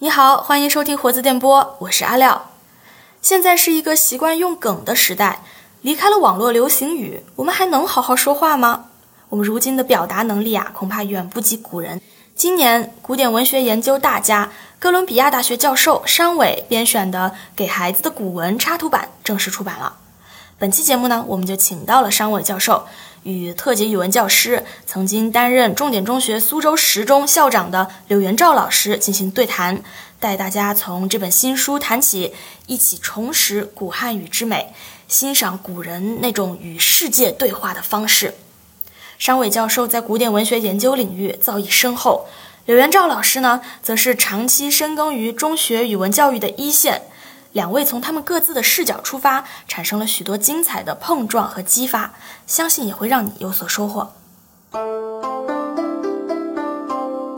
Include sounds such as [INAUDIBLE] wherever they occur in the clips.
你好，欢迎收听活字电波，我是阿廖。现在是一个习惯用梗的时代，离开了网络流行语，我们还能好好说话吗？我们如今的表达能力啊，恐怕远不及古人。今年，古典文学研究大家、哥伦比亚大学教授商伟编选的《给孩子的古文》插图版正式出版了。本期节目呢，我们就请到了商伟教授。与特级语文教师、曾经担任重点中学苏州十中校长的柳元照老师进行对谈，带大家从这本新书谈起，一起重拾古汉语之美，欣赏古人那种与世界对话的方式。商伟教授在古典文学研究领域造诣深厚，柳元照老师呢，则是长期深耕于中学语文教育的一线。两位从他们各自的视角出发，产生了许多精彩的碰撞和激发，相信也会让你有所收获。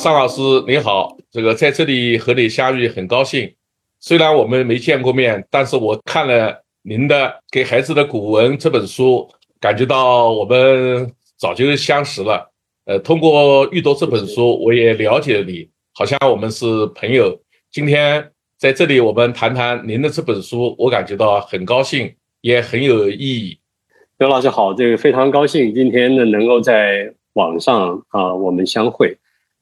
尚老师你好，这个在这里和你相遇很高兴。虽然我们没见过面，但是我看了您的《给孩子的古文》这本书，感觉到我们早就相识了。呃，通过阅读这本书，我也了解了你，好像我们是朋友。今天。在这里，我们谈谈您的这本书，我感觉到很高兴，也很有意义。刘老师好，这个非常高兴今天呢能够在网上啊我们相会。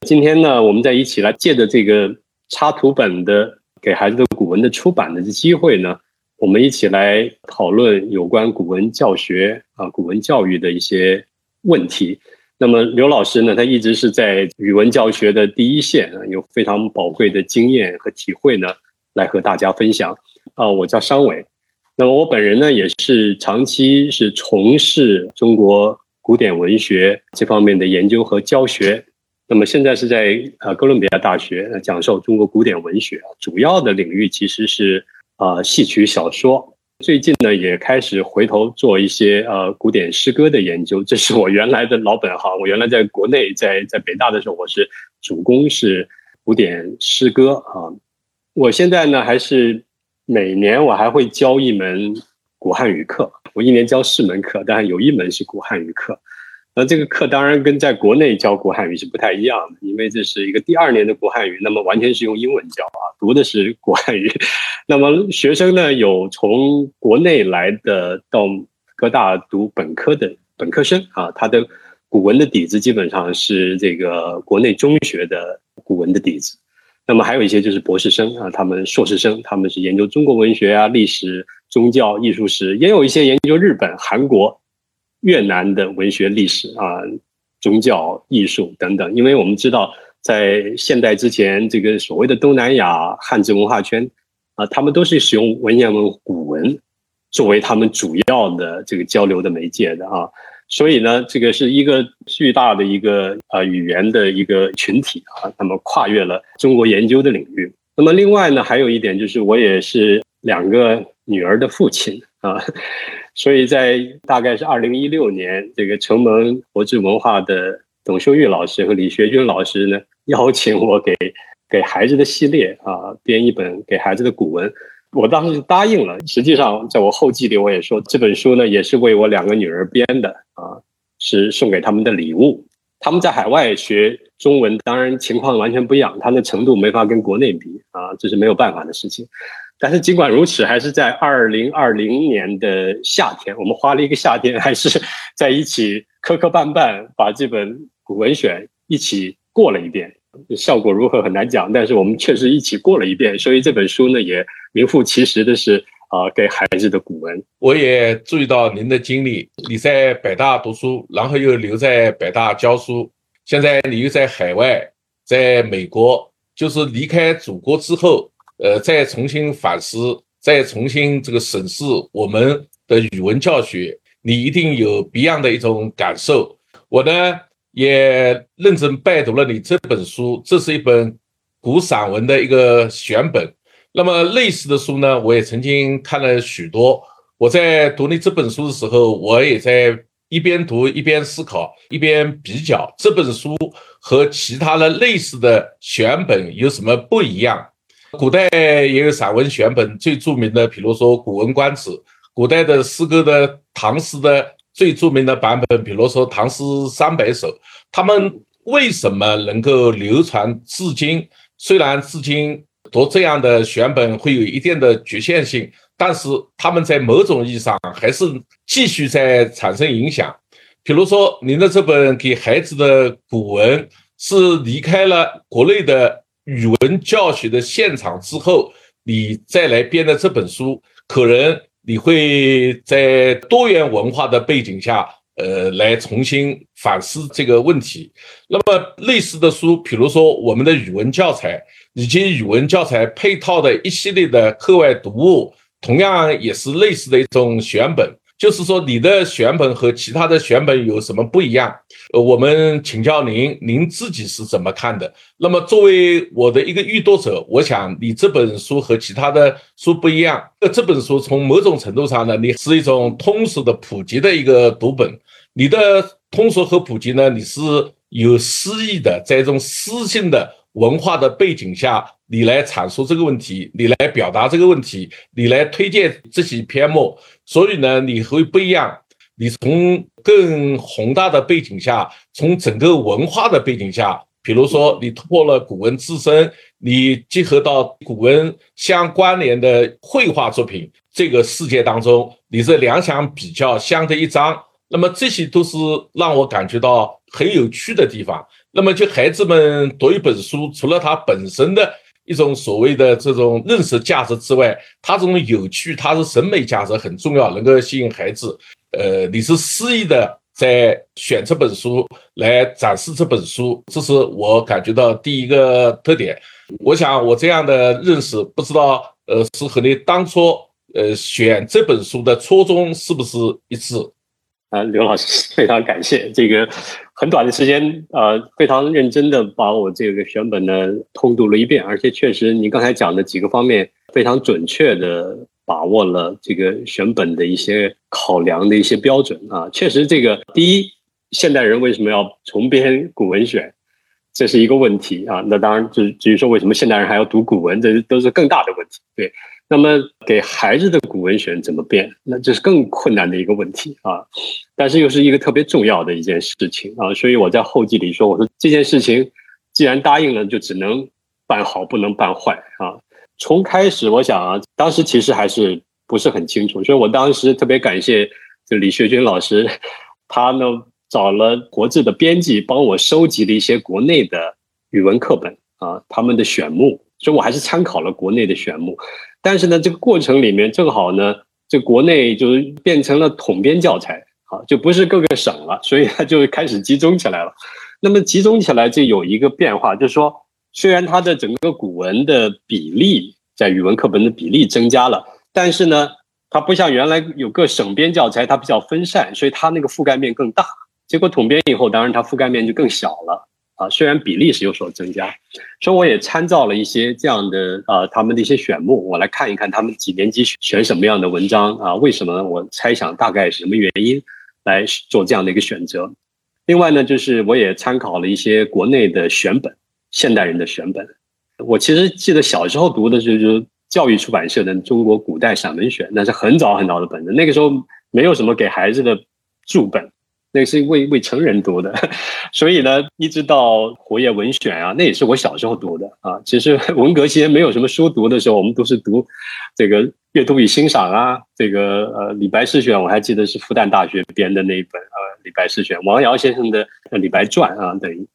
今天呢，我们在一起来借着这个插图本的给孩子的古文的出版的这机会呢，我们一起来讨论有关古文教学啊古文教育的一些问题。那么刘老师呢，他一直是在语文教学的第一线啊，有非常宝贵的经验和体会呢。来和大家分享。啊，我叫商伟，那么我本人呢也是长期是从事中国古典文学这方面的研究和教学，那么现在是在呃哥伦比亚大学讲授中国古典文学，主要的领域其实是啊戏曲小说，最近呢也开始回头做一些呃古典诗歌的研究，这是我原来的老本行，我原来在国内在在北大的时候，我是主攻是古典诗歌啊。我现在呢，还是每年我还会教一门古汉语课。我一年教四门课，但是有一门是古汉语课。那这个课当然跟在国内教古汉语是不太一样的，因为这是一个第二年的古汉语，那么完全是用英文教啊，读的是古汉语。[LAUGHS] 那么学生呢，有从国内来的到各大读本科的本科生啊，他的古文的底子基本上是这个国内中学的古文的底子。那么还有一些就是博士生啊，他们硕士生，他们是研究中国文学啊、历史、宗教、艺术史，也有一些研究日本、韩国、越南的文学历史啊、宗教、艺术等等。因为我们知道，在现代之前，这个所谓的东南亚汉字文化圈啊，他们都是使用文言文、古文作为他们主要的这个交流的媒介的啊。所以呢，这个是一个巨大的一个呃语言的一个群体啊，那么跨越了中国研究的领域。那么另外呢，还有一点就是，我也是两个女儿的父亲啊，所以在大概是二零一六年，这个承蒙国志文化的董秀玉老师和李学军老师呢，邀请我给给孩子的系列啊编一本给孩子的古文。我当时就答应了。实际上，在我后记里我也说，这本书呢也是为我两个女儿编的啊，是送给他们的礼物。他们在海外学中文，当然情况完全不一样，他的程度没法跟国内比啊，这是没有办法的事情。但是尽管如此，还是在二零二零年的夏天，我们花了一个夏天，还是在一起磕磕绊绊把这本古文选一起过了一遍。效果如何很难讲，但是我们确实一起过了一遍，所以这本书呢也名副其实的是啊给孩子的古文。我也注意到您的经历，你在北大读书，然后又留在北大教书，现在你又在海外，在美国，就是离开祖国之后，呃，再重新反思，再重新这个审视我们的语文教学，你一定有别样的一种感受。我呢？也认真拜读了你这本书，这是一本古散文的一个选本。那么类似的书呢，我也曾经看了许多。我在读你这本书的时候，我也在一边读一边思考，一边比较这本书和其他的类似的选本有什么不一样。古代也有散文选本，最著名的，比如说《古文观止》，古代的诗歌的唐诗的。最著名的版本，比如说唐诗三百首，他们为什么能够流传至今？虽然至今读这样的选本会有一定的局限性，但是他们在某种意义上还是继续在产生影响。比如说，您的这本给孩子的古文是离开了国内的语文教学的现场之后，你再来编的这本书，可能你会在多元文化的背景下。呃，来重新反思这个问题。那么类似的书，比如说我们的语文教材以及语文教材配套的一系列的课外读物，同样也是类似的一种选本。就是说，你的选本和其他的选本有什么不一样？呃，我们请教您，您自己是怎么看的？那么，作为我的一个阅读者，我想你这本书和其他的书不一样。呃，这本书从某种程度上呢，你是一种通俗的普及的一个读本。你的通俗和普及呢？你是有诗意的，在一种诗性的文化的背景下，你来阐述这个问题，你来表达这个问题，你来推荐这些篇目。所以呢，你会不一样。你从更宏大的背景下，从整个文化的背景下，比如说你突破了古文自身，你结合到古文相关联的绘画作品这个世界当中，你是两相比较相得益彰。那么这些都是让我感觉到很有趣的地方。那么就孩子们读一本书，除了它本身的一种所谓的这种认识价值之外，它这种有趣，它是审美价值很重要，能够吸引孩子。呃，你是肆意的在选这本书来展示这本书，这是我感觉到第一个特点。我想我这样的认识，不知道呃是和你当初呃选这本书的初衷是不是一致？啊，刘老师，[LAUGHS] 非常感谢。这个很短的时间，呃，非常认真的把我这个选本呢通读了一遍，而且确实您刚才讲的几个方面非常准确的把握了这个选本的一些考量的一些标准啊，确实这个第一，现代人为什么要重编古文选，这是一个问题啊，那当然至至于说为什么现代人还要读古文，这都是更大的问题，对。那么给孩子的古文选怎么变？那这是更困难的一个问题啊！但是又是一个特别重要的一件事情啊！所以我在后记里说：“我说这件事情既然答应了，就只能办好，不能办坏啊！”从开始，我想啊，当时其实还是不是很清楚，所以我当时特别感谢这李学军老师，他呢找了国字的编辑帮我收集了一些国内的语文课本啊，他们的选目，所以我还是参考了国内的选目。但是呢，这个过程里面正好呢，这国内就是变成了统编教材，好，就不是各个省了，所以它就开始集中起来了。那么集中起来就有一个变化，就是说，虽然它的整个古文的比例在语文课本的比例增加了，但是呢，它不像原来有个省编教材，它比较分散，所以它那个覆盖面更大。结果统编以后，当然它覆盖面就更小了。啊，虽然比例是有所增加，所以我也参照了一些这样的啊，他们的一些选目，我来看一看他们几年级选什么样的文章啊？为什么？我猜想大概是什么原因来做这样的一个选择。另外呢，就是我也参考了一些国内的选本，现代人的选本。我其实记得小时候读的就是教育出版社的《中国古代散文选》，那是很早很早的本子，那个时候没有什么给孩子的注本。那是为为成人读的，[LAUGHS] 所以呢，一直到《活页文选》啊，那也是我小时候读的啊。其实 [LAUGHS] 文革期间没有什么书读的时候，我们都是读这个阅读与欣赏啊，这个呃李白诗选，我还记得是复旦大学编的那一本呃李白诗选，王瑶先生的《李白传》啊等于，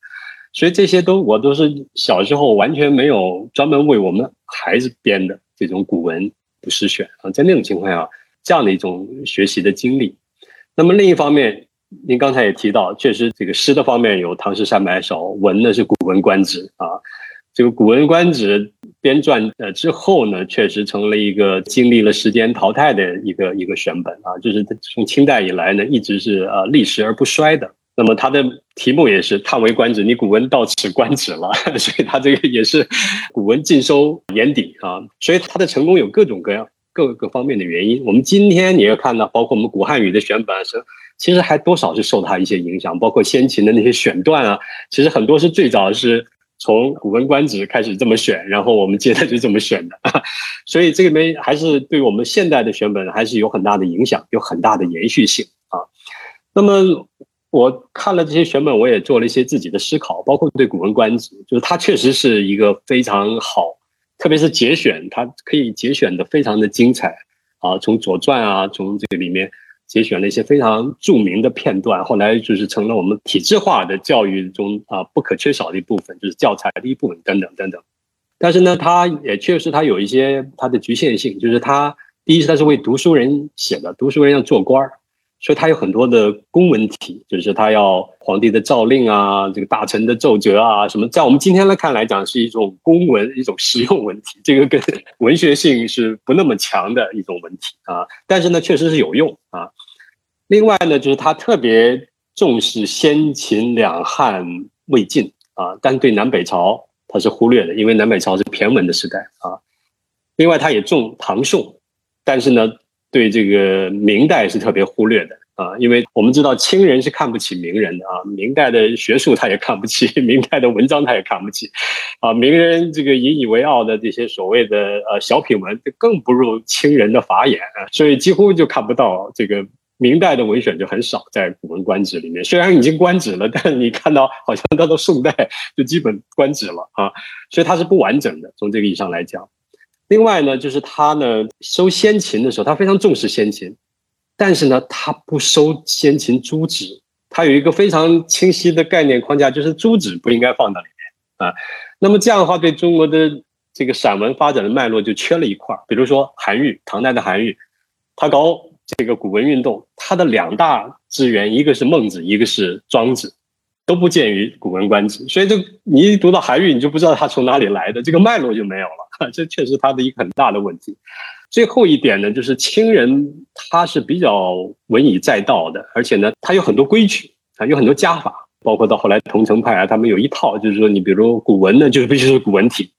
所以这些都我都是小时候完全没有专门为我们孩子编的这种古文诗选啊，在那种情况下，这样的一种学习的经历。那么另一方面。您刚才也提到，确实这个诗的方面有《唐诗三百首》，文呢是《古文观止》啊。这个《古文观止》编撰呃之后呢，确实成了一个经历了时间淘汰的一个一个选本啊。就是从清代以来呢，一直是呃历史而不衰的。那么它的题目也是“叹为观止”，你古文到此观止了，[LAUGHS] 所以它这个也是古文尽收眼底啊。所以它的成功有各种各样各个方面的原因。我们今天你要看到，包括我们古汉语的选本是。其实还多少是受他一些影响，包括先秦的那些选段啊，其实很多是最早是从《古文观止》开始这么选，然后我们接着就这么选的，[LAUGHS] 所以这里面还是对我们现代的选本还是有很大的影响，有很大的延续性啊。那么我看了这些选本，我也做了一些自己的思考，包括对《古文观止》，就是它确实是一个非常好特别是节选，它可以节选的非常的精彩啊，从《左传》啊，从这个里面节选了一些非常著名的片段，后来就是成了我们体制化的教育中啊不可缺少的一部分，就是教材的一部分等等等等。但是呢，它也确实它有一些它的局限性，就是它第一是它是为读书人写的，读书人要做官儿。所以它有很多的公文体，就是他要皇帝的诏令啊，这个大臣的奏折啊，什么，在我们今天来看来讲，是一种公文，一种实用文体，这个跟文学性是不那么强的一种文体啊。但是呢，确实是有用啊。另外呢，就是他特别重视先秦两汉魏晋啊，但对南北朝他是忽略的，因为南北朝是骈文的时代啊。另外，他也重唐宋，但是呢。对这个明代是特别忽略的啊，因为我们知道清人是看不起名人的啊，明代的学术他也看不起，[LAUGHS] 明代的文章他也看不起，啊，名人这个引以为傲的这些所谓的呃小品文更不入清人的法眼，所以几乎就看不到这个明代的文选就很少在《古文官职》里面，虽然已经官职了，但你看到好像到了宋代就基本官职了啊，所以它是不完整的，从这个意义上来讲。另外呢，就是他呢收先秦的时候，他非常重视先秦，但是呢，他不收先秦诸子，他有一个非常清晰的概念框架，就是诸子不应该放到里面啊。那么这样的话，对中国的这个散文发展的脉络就缺了一块。比如说韩愈，唐代的韩愈，他搞这个古文运动，它的两大资源，一个是孟子，一个是庄子。都不见于《古文观止》，所以这你一读到韩愈，你就不知道他从哪里来的，这个脉络就没有了。这确实他的一个很大的问题。最后一点呢，就是清人他是比较文以载道的，而且呢，他有很多规矩啊，有很多家法，包括到后来桐城派啊，他们有一套，就是说你比如古文呢，就是必须是古文体，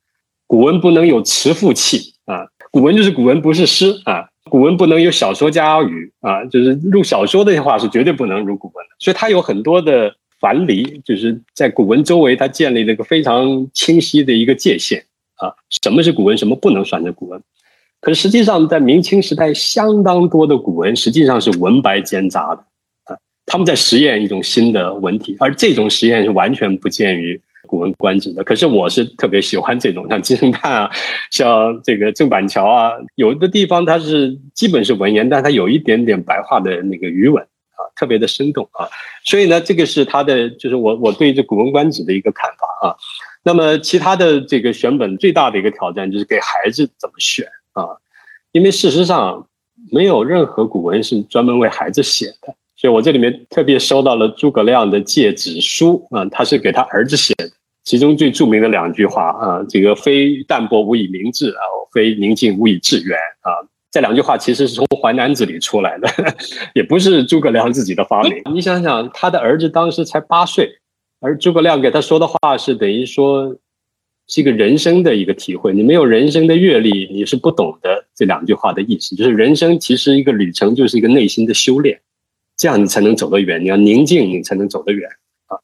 古文不能有词赋气啊，古文就是古文，不是诗啊，古文不能有小说家语啊，就是入小说的话是绝对不能入古文的，所以他有很多的。樊篱就是在古文周围，它建立了一个非常清晰的一个界限啊，什么是古文，什么不能算成古文。可是实际上，在明清时代，相当多的古文实际上是文白兼杂的啊，他们在实验一种新的文体，而这种实验是完全不见于《古文观止》的。可是我是特别喜欢这种，像金圣叹啊，像这个郑板桥啊，有的地方它是基本是文言，但它有一点点白话的那个余文。啊，特别的生动啊，所以呢，这个是他的，就是我我对这《古文观止》的一个看法啊。那么其他的这个选本最大的一个挑战就是给孩子怎么选啊？因为事实上没有任何古文是专门为孩子写的，所以我这里面特别收到了诸葛亮的《诫子书》啊，他是给他儿子写的，其中最著名的两句话啊，这个非淡泊无以明志啊，非宁静无以致远啊。这两句话其实是从《淮南子》里出来的，[LAUGHS] 也不是诸葛亮自己的发明。你想想，他的儿子当时才八岁，而诸葛亮给他说的话是等于说是一个人生的一个体会。你没有人生的阅历，你是不懂得这两句话的意思。就是人生其实一个旅程，就是一个内心的修炼，这样你才能走得远。你要宁静，你才能走得远啊。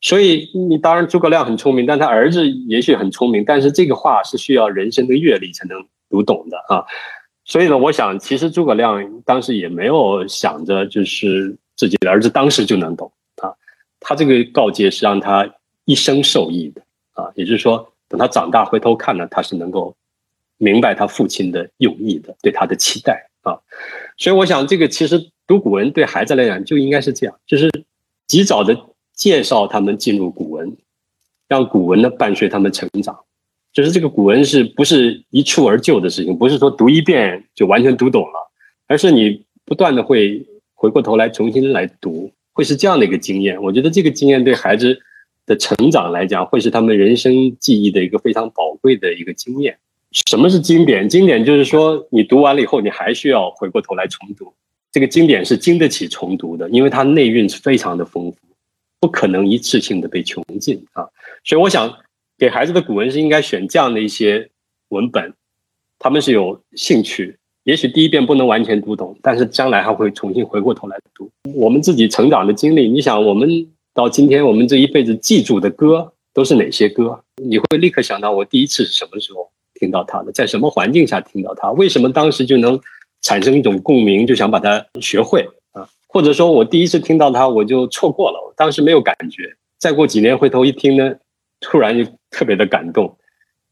所以你当然诸葛亮很聪明，但他儿子也许很聪明，但是这个话是需要人生的阅历才能读懂的啊。所以呢，我想，其实诸葛亮当时也没有想着，就是自己的儿子当时就能懂啊。他这个告诫是让他一生受益的啊，也就是说，等他长大回头看呢，他是能够明白他父亲的用意的，对他的期待啊。所以，我想，这个其实读古文对孩子来讲就应该是这样，就是及早的介绍他们进入古文，让古文呢伴随他们成长。就是这个古文是不是一蹴而就的事情？不是说读一遍就完全读懂了，而是你不断的会回过头来重新来读，会是这样的一个经验。我觉得这个经验对孩子的成长来讲，会是他们人生记忆的一个非常宝贵的一个经验。什么是经典？经典就是说你读完了以后，你还需要回过头来重读。这个经典是经得起重读的，因为它内蕴是非常的丰富，不可能一次性的被穷尽啊。所以我想。给孩子的古文是应该选这样的一些文本，他们是有兴趣，也许第一遍不能完全读懂，但是将来还会重新回过头来读。我们自己成长的经历，你想，我们到今天，我们这一辈子记住的歌都是哪些歌？你会立刻想到我第一次是什么时候听到它的，在什么环境下听到它？为什么当时就能产生一种共鸣，就想把它学会啊？或者说我第一次听到它，我就错过了，我当时没有感觉，再过几年回头一听呢？突然就特别的感动，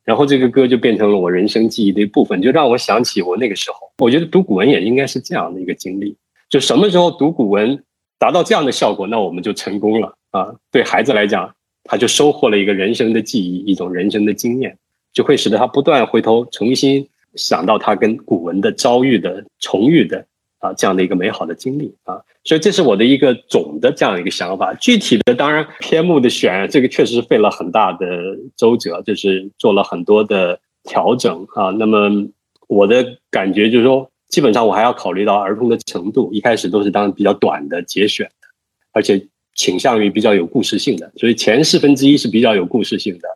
然后这个歌就变成了我人生记忆的一部分，就让我想起我那个时候。我觉得读古文也应该是这样的一个经历，就什么时候读古文达到这样的效果，那我们就成功了啊！对孩子来讲，他就收获了一个人生的记忆，一种人生的经验，就会使得他不断回头重新想到他跟古文的遭遇的重遇的。啊，这样的一个美好的经历啊，所以这是我的一个总的这样一个想法。具体的，当然篇目的选，这个确实费了很大的周折，就是做了很多的调整啊。那么我的感觉就是说，基本上我还要考虑到儿童的程度，一开始都是当比较短的节选的，而且倾向于比较有故事性的，所以前四分之一是比较有故事性的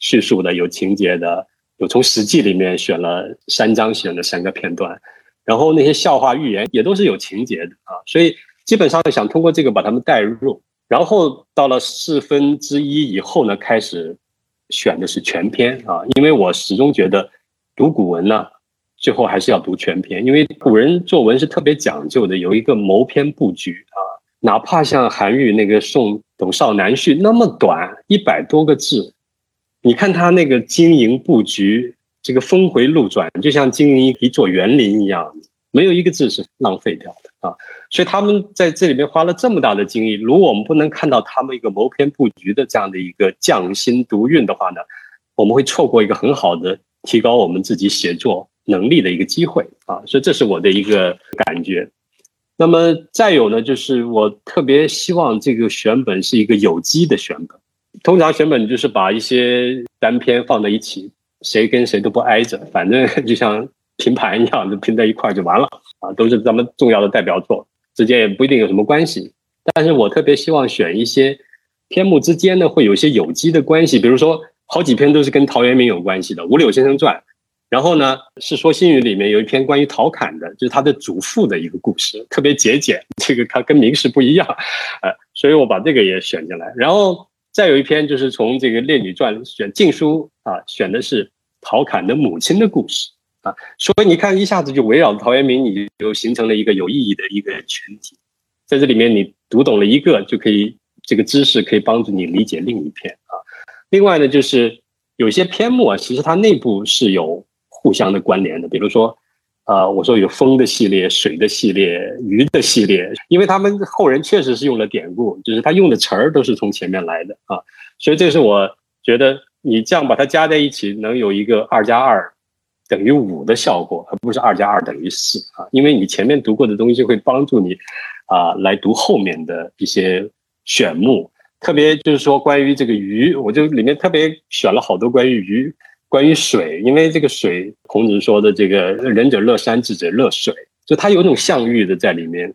叙述的，有情节的，有从《史记》里面选了三章，选了三个片段。然后那些笑话寓言也都是有情节的啊，所以基本上想通过这个把他们带入。然后到了四分之一以后呢，开始选的是全篇啊，因为我始终觉得读古文呢，最后还是要读全篇，因为古人作文是特别讲究的，有一个谋篇布局啊，哪怕像韩愈那个《送董少南序》那么短一百多个字，你看他那个经营布局。这个峰回路转，就像经营一座园林一样，没有一个字是浪费掉的啊！所以他们在这里面花了这么大的精力，如果我们不能看到他们一个谋篇布局的这样的一个匠心独运的话呢，我们会错过一个很好的提高我们自己写作能力的一个机会啊！所以这是我的一个感觉。那么再有呢，就是我特别希望这个选本是一个有机的选本，通常选本就是把一些单篇放在一起。谁跟谁都不挨着，反正 [LAUGHS] 就像拼盘一样，就拼在一块就完了啊！都是咱们重要的代表作，之间也不一定有什么关系。但是我特别希望选一些篇目之间呢，会有一些有机的关系，比如说好几篇都是跟陶渊明有关系的《五柳先生传》，然后呢，《世说新语》里面有一篇关于陶侃的，就是他的祖父的一个故事，特别节俭，这个他跟明史不一样，呃，所以我把这个也选进来。然后再有一篇就是从这个《列女传》选《晋书》啊，选的是。陶侃的母亲的故事啊，所以你看，一下子就围绕着陶渊明，你就形成了一个有意义的一个群体。在这里面，你读懂了一个，就可以这个知识可以帮助你理解另一篇啊。另外呢，就是有些篇目啊，其实它内部是有互相的关联的。比如说，啊，我说有风的系列、水的系列、鱼的系列，因为他们后人确实是用了典故，就是他用的词儿都是从前面来的啊。所以这是我觉得。你这样把它加在一起，能有一个二加二等于五的效果，而不是二加二等于四啊！因为你前面读过的东西会帮助你啊来读后面的一些选目，特别就是说关于这个鱼，我就里面特别选了好多关于鱼、关于水，因为这个水，孔子说的这个“仁者乐山，智者乐水”，就他有一种象喻的在里面。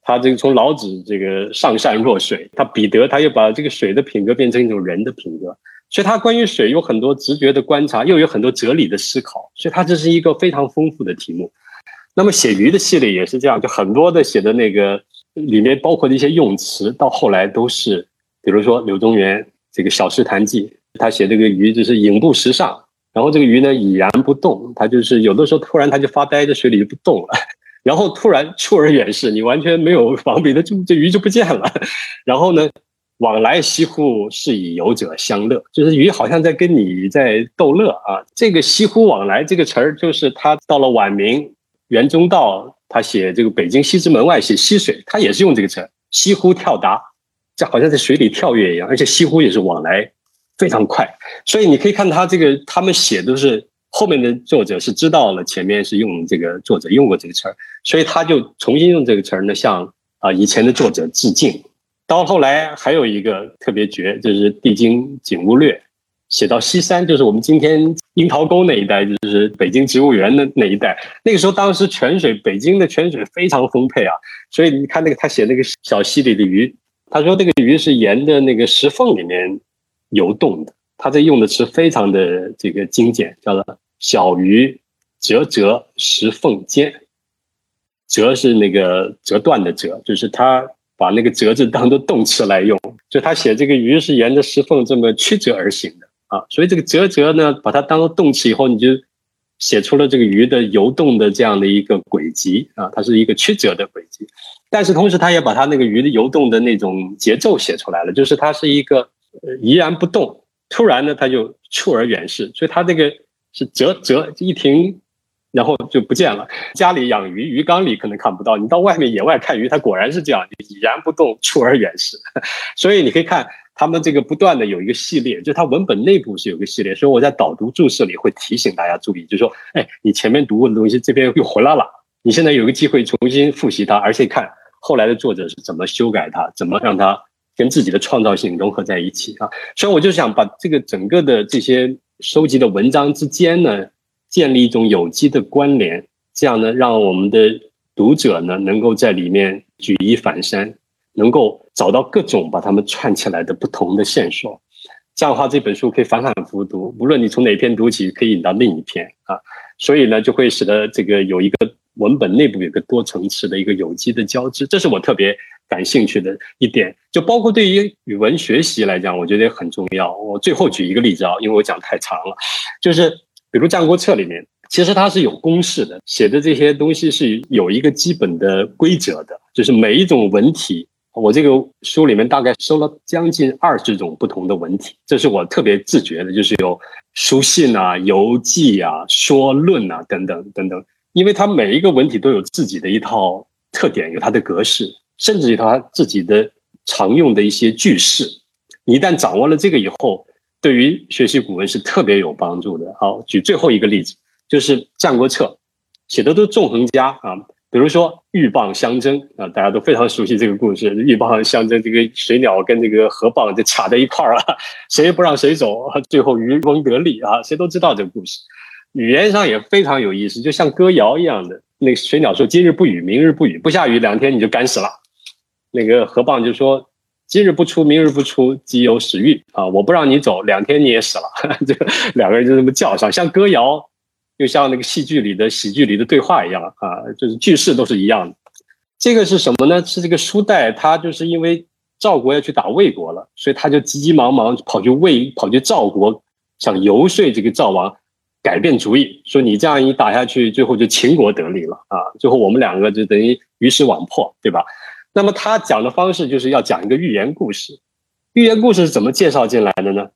他这个从老子这个上善若水，他彼得他又把这个水的品格变成一种人的品格。所以，他关于水有很多直觉的观察，又有很多哲理的思考，所以，他这是一个非常丰富的题目。那么，写鱼的系列也是这样，就很多的写的那个里面包括的一些用词，到后来都是，比如说柳宗元这个《小诗谈记》，他写这个鱼就是影步时尚，然后这个鱼呢已然不动，它就是有的时候突然它就发呆在水里就不动了，[LAUGHS] 然后突然出而远视，你完全没有防备的，就这鱼就不见了，[LAUGHS] 然后呢？往来西湖是以游者相乐，就是鱼好像在跟你在逗乐啊。这个西湖往来这个词儿，就是他到了晚明袁中道，他写这个北京西直门外写溪水，他也是用这个词儿，西湖跳达，这好像在水里跳跃一样。而且西湖也是往来非常快，所以你可以看他这个他们写都是后面的作者是知道了前面是用这个作者用过这个词儿，所以他就重新用这个词儿呢，向啊以前的作者致敬。到后来还有一个特别绝，就是《帝京景物略》，写到西山，就是我们今天樱桃沟那一带，就是北京植物园的那一带。那个时候，当时泉水，北京的泉水非常丰沛啊，所以你看那个他写那个小溪里的鱼，他说那个鱼是沿着那个石缝里面游动的。他这用的词非常的这个精简，叫做“小鱼折折石缝间”，折是那个折断的折，就是他。把那个折字当做动词来用，就他写这个鱼是沿着石缝这么曲折而行的啊，所以这个折折呢，把它当做动词以后，你就写出了这个鱼的游动的这样的一个轨迹啊，它是一个曲折的轨迹。但是同时，他也把他那个鱼的游动的那种节奏写出来了，就是它是一个怡然不动，突然呢他就猝而远逝，所以他这个是折折一停。然后就不见了。家里养鱼，鱼缸里可能看不到。你到外面野外看鱼，它果然是这样，已然不动，出而远逝。[LAUGHS] 所以你可以看他们这个不断的有一个系列，就它文本内部是有个系列。所以我在导读注释里会提醒大家注意，就是说：哎，你前面读过的东西，这边又回来了。你现在有个机会重新复习它，而且看后来的作者是怎么修改它，怎么让它跟自己的创造性融合在一起啊。所以我就想把这个整个的这些收集的文章之间呢。建立一种有机的关联，这样呢，让我们的读者呢，能够在里面举一反三，能够找到各种把它们串起来的不同的线索。这样的话，这本书可以反反复读，无论你从哪篇读起，可以引到另一篇啊。所以呢，就会使得这个有一个文本内部有个多层次的一个有机的交织，这是我特别感兴趣的一点。就包括对于语文学习来讲，我觉得也很重要。我最后举一个例子啊，因为我讲太长了，就是。比如《战国策》里面，其实它是有公式的，写的这些东西是有一个基本的规则的，就是每一种文体，我这个书里面大概收了将近二十种不同的文体，这是我特别自觉的，就是有书信啊、游记啊、说论啊等等等等，因为它每一个文体都有自己的一套特点，有它的格式，甚至有它自己的常用的一些句式，你一旦掌握了这个以后。对于学习古文是特别有帮助的。好，举最后一个例子，就是《战国策》写的都是纵横家啊，比如说鹬蚌相争啊，大家都非常熟悉这个故事。鹬蚌相争，这个水鸟跟这个河蚌就卡在一块儿了，谁也不让谁走，最后渔翁得利啊，谁都知道这个故事。语言上也非常有意思，就像歌谣一样的。那个水鸟说：“今日不雨，明日不雨，不下雨两天你就干死了。”那个河蚌就说。今日不出，明日不出，即有死狱啊！我不让你走，两天你也死了。[LAUGHS] 这两个人就这么叫上，像歌谣，又像那个戏剧里的喜剧里的对话一样啊，就是句式都是一样的。这个是什么呢？是这个书代，他就是因为赵国要去打魏国了，所以他就急急忙忙跑去魏，跑去赵国，想游说这个赵王改变主意，说你这样一打下去，最后就秦国得利了啊！最后我们两个就等于鱼死网破，对吧？那么他讲的方式就是要讲一个寓言故事，寓言故事是怎么介绍进来的呢？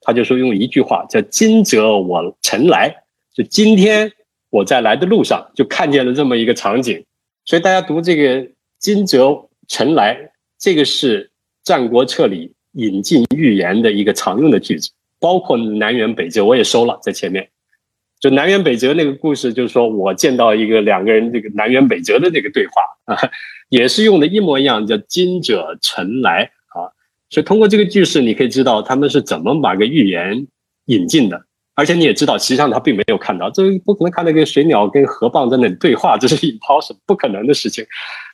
他就说用一句话叫“今者我晨来”，就今天我在来的路上就看见了这么一个场景，所以大家读这个“今者晨来”，这个是《战国策》里引进寓言的一个常用的句子，包括南辕北辙，我也收了在前面。就南辕北辙那个故事，就是说我见到一个两个人这个南辕北辙的这个对话啊，[LAUGHS] 也是用的一模一样，叫“今者晨来”啊。所以通过这个句式，你可以知道他们是怎么把个寓言引进的。而且你也知道，实际上他并没有看到，这不可能看到个水鸟跟河蚌在那里对话，这是引抛，是不可能的事情。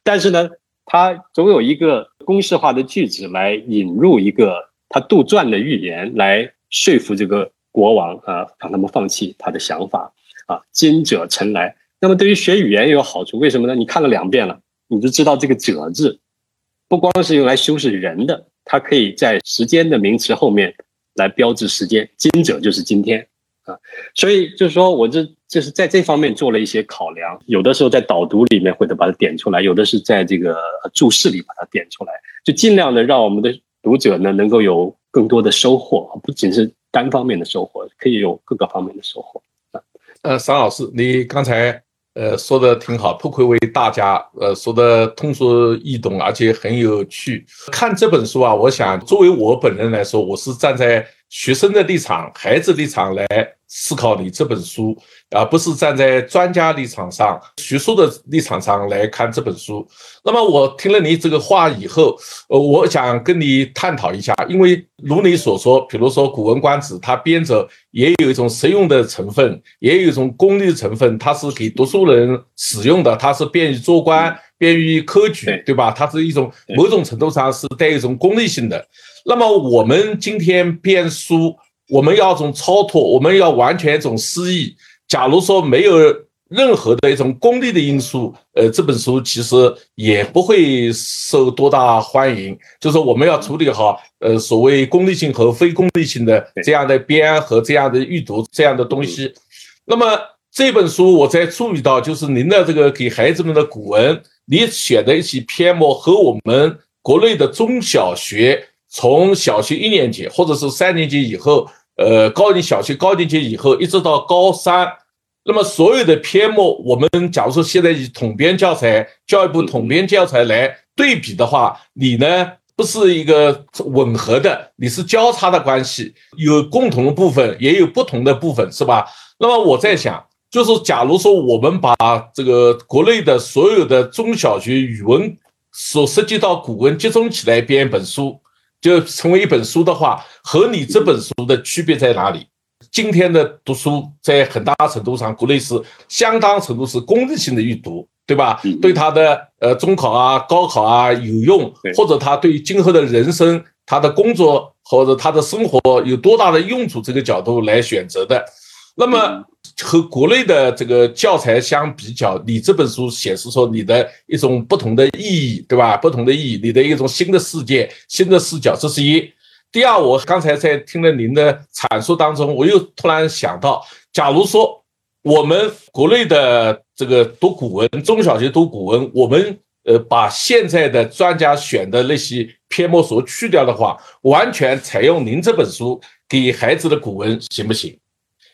但是呢，他总有一个公式化的句子来引入一个他杜撰的寓言，来说服这个。国王啊，让他们放弃他的想法啊。今者晨来，那么对于学语言也有好处，为什么呢？你看了两遍了，你就知道这个“者”字不光是用来修饰人的，它可以在时间的名词后面来标志时间。今者就是今天啊，所以就是说我这就是在这方面做了一些考量。有的时候在导读里面会把它点出来，有的是在这个注释里把它点出来，就尽量的让我们的读者呢能够有更多的收获，不仅是。单方面的收获可以有各个方面的收获。呃，桑老师，你刚才呃说的挺好，不愧为大家，呃说的通俗易懂，而且很有趣。看这本书啊，我想作为我本人来说，我是站在学生的立场、孩子立场来思考你这本书。而不是站在专家立场上、学术的立场上来看这本书。那么我听了你这个话以后，呃，我想跟你探讨一下，因为如你所说，比如说《古文观止》，它编者也有一种实用的成分，也有一种功利成分，它是给读书人使用的，它是便于做官、便于科举，对吧？它是一种某种程度上是带一种功利性的。那么我们今天编书，我们要种超脱，我们要完全一种诗意。假如说没有任何的一种功利的因素，呃，这本书其实也不会受多大欢迎。就是我们要处理好，呃，所谓功利性和非功利性的这样的编和这样的阅读这样的东西。那么这本书我在注意到，就是您的这个给孩子们的古文，你选的一些篇目和我们国内的中小学从小学一年级或者是三年级以后，呃，高年小学高年级以后，一直到高三，那么所有的篇目，我们假如说现在以统编教材、教育部统编教材来对比的话，你呢不是一个吻合的，你是交叉的关系，有共同的部分，也有不同的部分，是吧？那么我在想，就是假如说我们把这个国内的所有的中小学语文所涉及到古文集中起来编一本书。就成为一本书的话，和你这本书的区别在哪里？今天的读书在很大程度上，国内是相当程度是功利性的阅读，对吧？对他的呃中考啊、高考啊有用，或者他对今后的人生、他的工作或者他的生活有多大的用处这个角度来选择的。那么和国内的这个教材相比较，你这本书显示出你的一种不同的意义，对吧？不同的意义，你的一种新的世界、新的视角，这是一。第二，我刚才在听了您的阐述当中，我又突然想到，假如说我们国内的这个读古文，中小学读古文，我们呃把现在的专家选的那些篇目所去掉的话，完全采用您这本书给孩子的古文，行不行？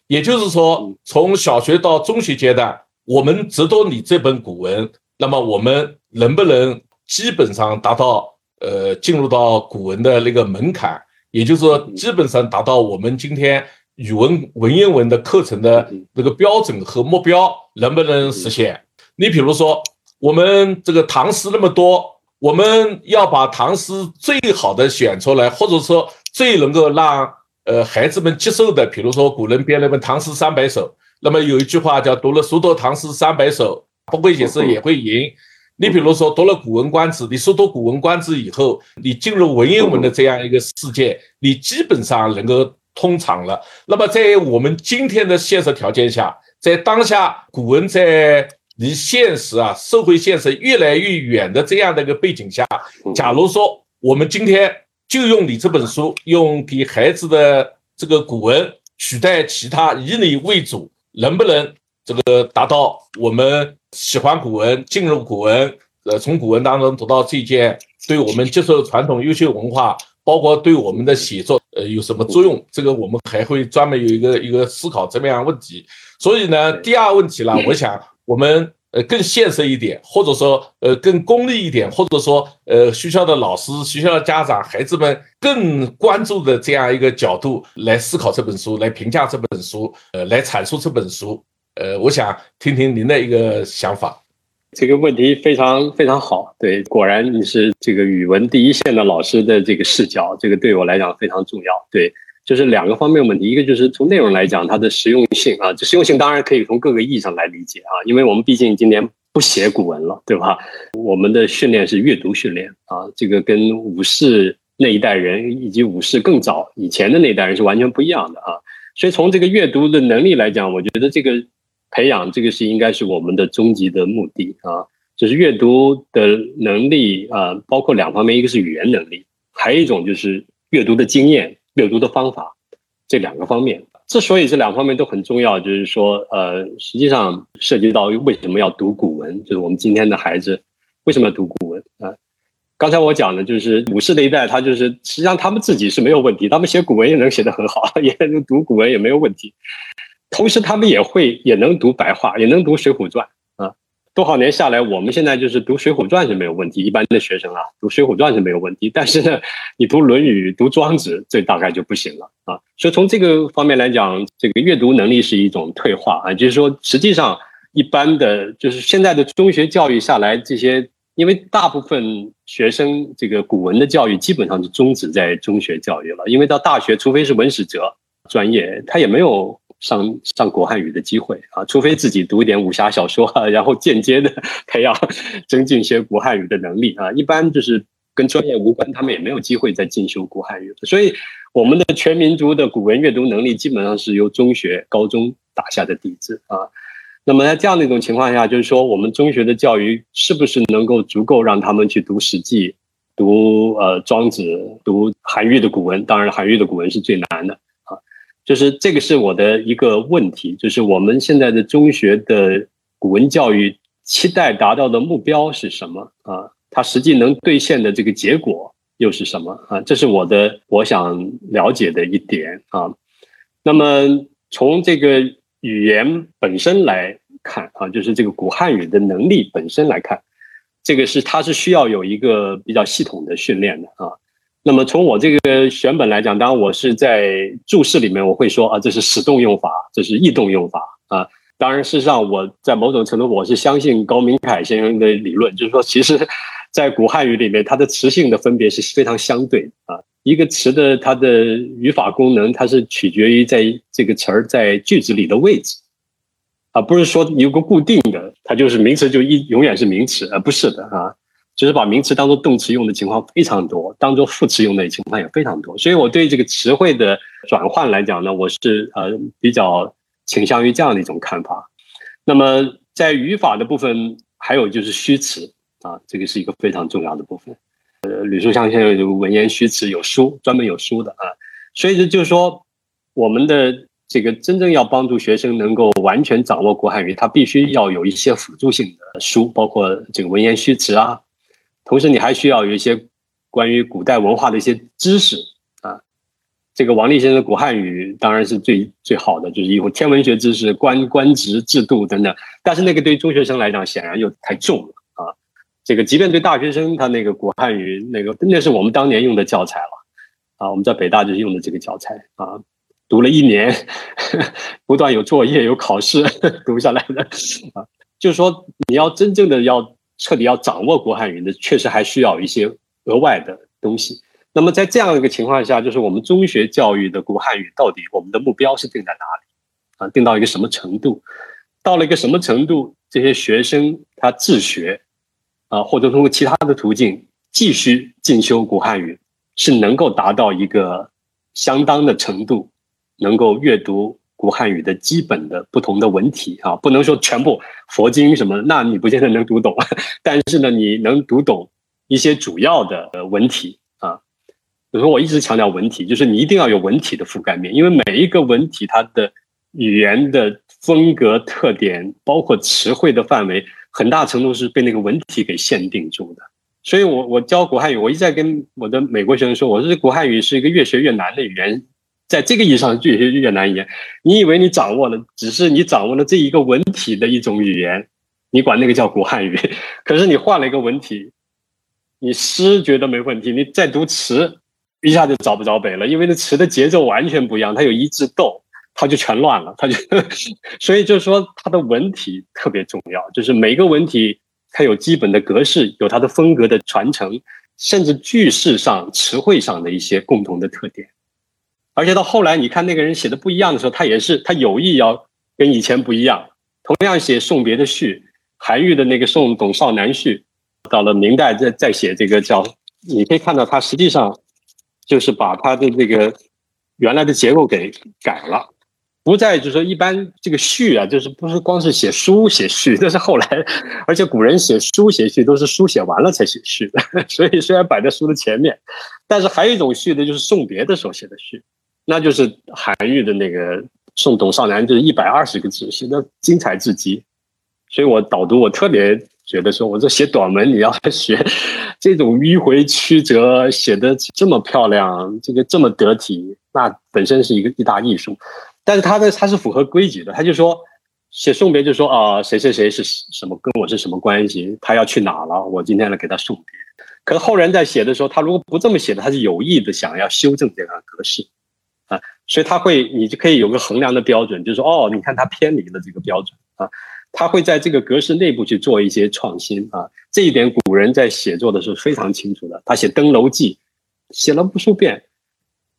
也就是说，从小学到中学阶段，我们只读你这本古文，那么我们能不能基本上达到呃进入到古文的那个门槛？也就是说，基本上达到我们今天语文文言文的课程的那个标准和目标，能不能实现？你比如说，我们这个唐诗那么多，我们要把唐诗最好的选出来，或者说最能够让。呃，孩子们接受的，比如说古人编了本《唐诗三百首》，那么有一句话叫“读了熟读唐诗三百首，不会解释也会吟”。你比如说读了《古文观止》，你熟读《古文观止》以后，你进入文言文的这样一个世界，你基本上能够通畅了。那么在我们今天的现实条件下，在当下古文在离现实啊社会现实越来越远的这样的一个背景下，假如说我们今天。就用你这本书，用给孩子的这个古文取代其他，以你为主，能不能这个达到我们喜欢古文、进入古文，呃，从古文当中得到这件对我们接受传统优秀文化，包括对我们的写作，呃，有什么作用？这个我们还会专门有一个一个思考这么样问题。所以呢，第二问题呢，我想我们。呃，更现实一点，或者说，呃，更功利一点，或者说，呃，学校的老师、学校的家长、孩子们更关注的这样一个角度来思考这本书，来评价这本书，呃，来阐述这本书。呃，我想听听您的一个想法。这个问题非常非常好，对，果然你是这个语文第一线的老师的这个视角，这个对我来讲非常重要，对。就是两个方面问题，一个就是从内容来讲，它的实用性啊，这实用性当然可以从各个意义上来理解啊，因为我们毕竟今年不写古文了，对吧？我们的训练是阅读训练啊，这个跟武士那一代人以及武士更早以前的那一代人是完全不一样的啊，所以从这个阅读的能力来讲，我觉得这个培养这个是应该是我们的终极的目的啊，就是阅读的能力啊，包括两方面，一个是语言能力，还有一种就是阅读的经验。阅读的方法，这两个方面，之所以这两方面都很重要，就是说，呃，实际上涉及到为什么要读古文，就是我们今天的孩子为什么要读古文啊？刚才我讲的就是武士那一代，他就是实际上他们自己是没有问题，他们写古文也能写得很好，[LAUGHS] 也能读古文也没有问题，同时他们也会也能读白话，也能读《水浒传》。多少年下来，我们现在就是读《水浒传》是没有问题，一般的学生啊，读《水浒传》是没有问题。但是呢，你读《论语》、读《庄子》，这大概就不行了啊。所以从这个方面来讲，这个阅读能力是一种退化啊。就是说，实际上一般的，就是现在的中学教育下来，这些因为大部分学生这个古文的教育基本上是终止在中学教育了，因为到大学，除非是文史哲专业，他也没有。上上国汉语的机会啊，除非自己读一点武侠小说，然后间接的 [LAUGHS] 培养增进一些国汉语的能力啊。一般就是跟专业无关，他们也没有机会再进修国汉语。所以，我们的全民族的古文阅读能力基本上是由中学、高中打下的底子啊。那么在这样的一种情况下，就是说，我们中学的教育是不是能够足够让他们去读《史记》、读呃《庄子》、读韩愈的古文？当然，韩愈的古文是最难的。就是这个是我的一个问题，就是我们现在的中学的古文教育期待达到的目标是什么啊？它实际能兑现的这个结果又是什么啊？这是我的我想了解的一点啊。那么从这个语言本身来看啊，就是这个古汉语的能力本身来看，这个是它是需要有一个比较系统的训练的啊。那么从我这个选本来讲，当然我是在注释里面我会说啊，这是使动用法，这是异动用法啊。当然，事实上我在某种程度我是相信高明凯先生的理论，就是说，其实，在古汉语里面，它的词性的分别是非常相对的啊。一个词的它的语法功能，它是取决于在这个词儿在句子里的位置，啊，不是说有个固定的，它就是名词就一永远是名词，而不是的啊。就是把名词当做动词用的情况非常多，当做副词用的情况也非常多。所以我对这个词汇的转换来讲呢，我是呃比较倾向于这样的一种看法。那么在语法的部分，还有就是虚词啊，这个是一个非常重要的部分。呃，吕书香先生有文言虚词有书，专门有书的啊。所以就是说，我们的这个真正要帮助学生能够完全掌握国汉语，他必须要有一些辅助性的书，包括这个文言虚词啊。同时，你还需要有一些关于古代文化的一些知识啊。这个王立先生的古汉语当然是最最好的，就是有天文学知识、官官职制度等等。但是那个对中学生来讲，显然又太重了啊。这个即便对大学生，他那个古汉语那个那是我们当年用的教材了啊。我们在北大就是用的这个教材啊，读了一年，[LAUGHS] 不断有作业、有考试 [LAUGHS] 读下来的啊。就是说，你要真正的要。彻底要掌握国汉语的，确实还需要一些额外的东西。那么在这样一个情况下，就是我们中学教育的国汉语到底我们的目标是定在哪里啊？定到一个什么程度？到了一个什么程度，这些学生他自学啊，或者通过其他的途径继续进修古汉语，是能够达到一个相当的程度，能够阅读。古汉语的基本的不同的文体啊，不能说全部佛经什么，那你不见得能读懂。[LAUGHS] 但是呢，你能读懂一些主要的文体啊。比如说，我一直强调文体，就是你一定要有文体的覆盖面，因为每一个文体它的语言的风格特点，包括词汇的范围，很大程度是被那个文体给限定住的。所以我我教古汉语，我一直在跟我的美国学生说，我说古汉语是一个越学越难的语言。在这个意义上，越学越难言。你以为你掌握了，只是你掌握了这一个文体的一种语言，你管那个叫古汉语。[LAUGHS] 可是你换了一个文体，你诗觉得没问题，你再读词，一下就找不着北了，因为那词的节奏完全不一样，它有一致逗，它就全乱了，它就。[LAUGHS] 所以就是说，它的文体特别重要，就是每个文体它有基本的格式，有它的风格的传承，甚至句式上、词汇上的一些共同的特点。而且到后来，你看那个人写的不一样的时候，他也是他有意要跟以前不一样。同样写送别的序，韩愈的那个《送董少南序》，到了明代再再写这个叫，你可以看到他实际上就是把他的这个原来的结构给改了，不再就是说一般这个序啊，就是不是光是写书写序，这是后来，而且古人写书写序都是书写完了才写序的，[LAUGHS] 所以虽然摆在书的前面，但是还有一种序呢，就是送别的时候写的序。那就是韩愈的那个《送董少南》，就是一百二十个字，写的精彩至极。所以我导读，我特别觉得说，我这写短文，你要学这种迂回曲折，写的这么漂亮，这个这么得体，那本身是一个一大艺术。但是他的他是符合规矩的，他就说写送别，就说啊，谁谁谁是什么，跟我是什么关系，他要去哪了，我今天来给他送别。可是后人在写的时候，他如果不这么写的，他是有意的想要修正这个格式。所以他会，你就可以有个衡量的标准，就是说，哦，你看他偏离了这个标准啊，他会在这个格式内部去做一些创新啊，这一点古人在写作的时候非常清楚的。他写《登楼记》，写了无数遍，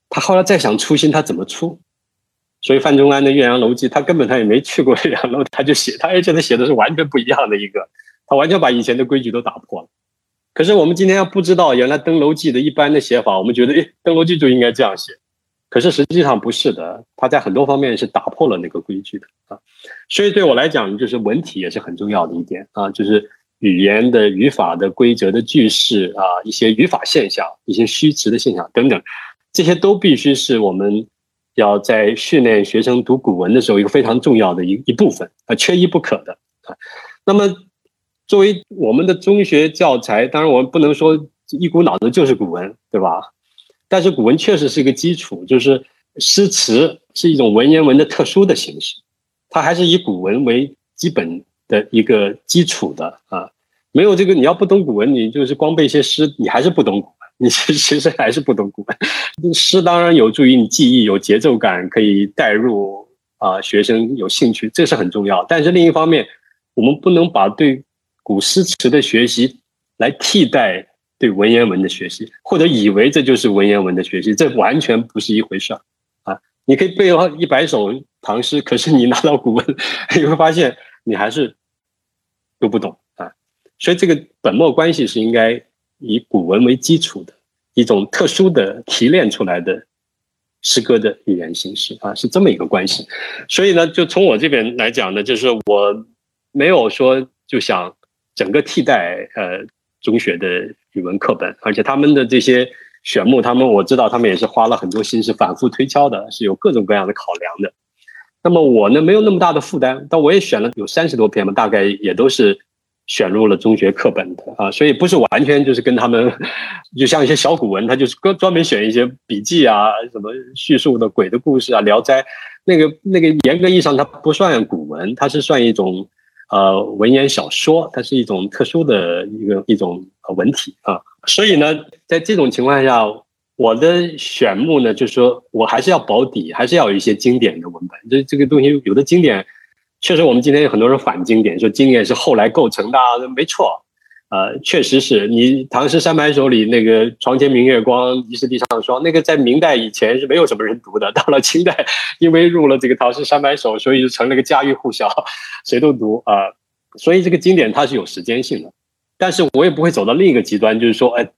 他后来再想出新，他怎么出？所以范仲淹的《岳阳楼记》，他根本他也没去过 [LAUGHS] 岳阳楼，他就写，他而且他写的是完全不一样的一个，他完全把以前的规矩都打破了。可是我们今天要不知道原来《登楼记》的一般的写法，我们觉得，哎，《登楼记》就应该这样写。可是实际上不是的，它在很多方面是打破了那个规矩的啊，所以对我来讲，就是文体也是很重要的一点啊，就是语言的语法的规则的句式啊，一些语法现象、一些虚词的现象等等，这些都必须是我们要在训练学生读古文的时候一个非常重要的一一部分啊，缺一不可的啊。那么作为我们的中学教材，当然我们不能说一股脑子就是古文，对吧？但是古文确实是一个基础，就是诗词是一种文言文的特殊的形式，它还是以古文为基本的一个基础的啊。没有这个，你要不懂古文，你就是光背一些诗，你还是不懂古文，你其实还是不懂古文。[LAUGHS] 诗当然有助于你记忆，有节奏感，可以带入啊，学生有兴趣，这是很重要。但是另一方面，我们不能把对古诗词的学习来替代对文言文的学习，或者以为这就是文言文的学习，这完全不是一回事儿啊！你可以背了一百首唐诗，可是你拿到古文，[LAUGHS] 你会发现你还是都不懂啊。所以这个本末关系是应该以古文为基础的一种特殊的提炼出来的诗歌的语言形式啊，是这么一个关系。所以呢，就从我这边来讲呢，就是我没有说就想整个替代呃中学的语文课本，而且他们的这些选目，他们我知道他们也是花了很多心思反复推敲的，是有各种各样的考量的。那么我呢，没有那么大的负担，但我也选了有三十多篇嘛，大概也都是。选入了中学课本的啊，所以不是完全就是跟他们，[LAUGHS] 就像一些小古文，他就是专专门选一些笔记啊，什么叙述的鬼的故事啊，《聊斋》那个那个严格意义上它不算古文，它是算一种呃文言小说，它是一种特殊的一个一种文体啊。所以呢，在这种情况下，我的选目呢，就是说我还是要保底，还是要有一些经典的文本。这这个东西有的经典。确实，我们今天有很多人反经典，说经典是后来构成的，没错，呃，确实是你《唐诗三百首》里那个“床前明月光，疑是地上霜”，那个在明代以前是没有什么人读的，到了清代，因为入了这个《唐诗三百首》，所以就成了个家喻户晓，谁都读啊。所以这个经典它是有时间性的，但是我也不会走到另一个极端，就是说，哎。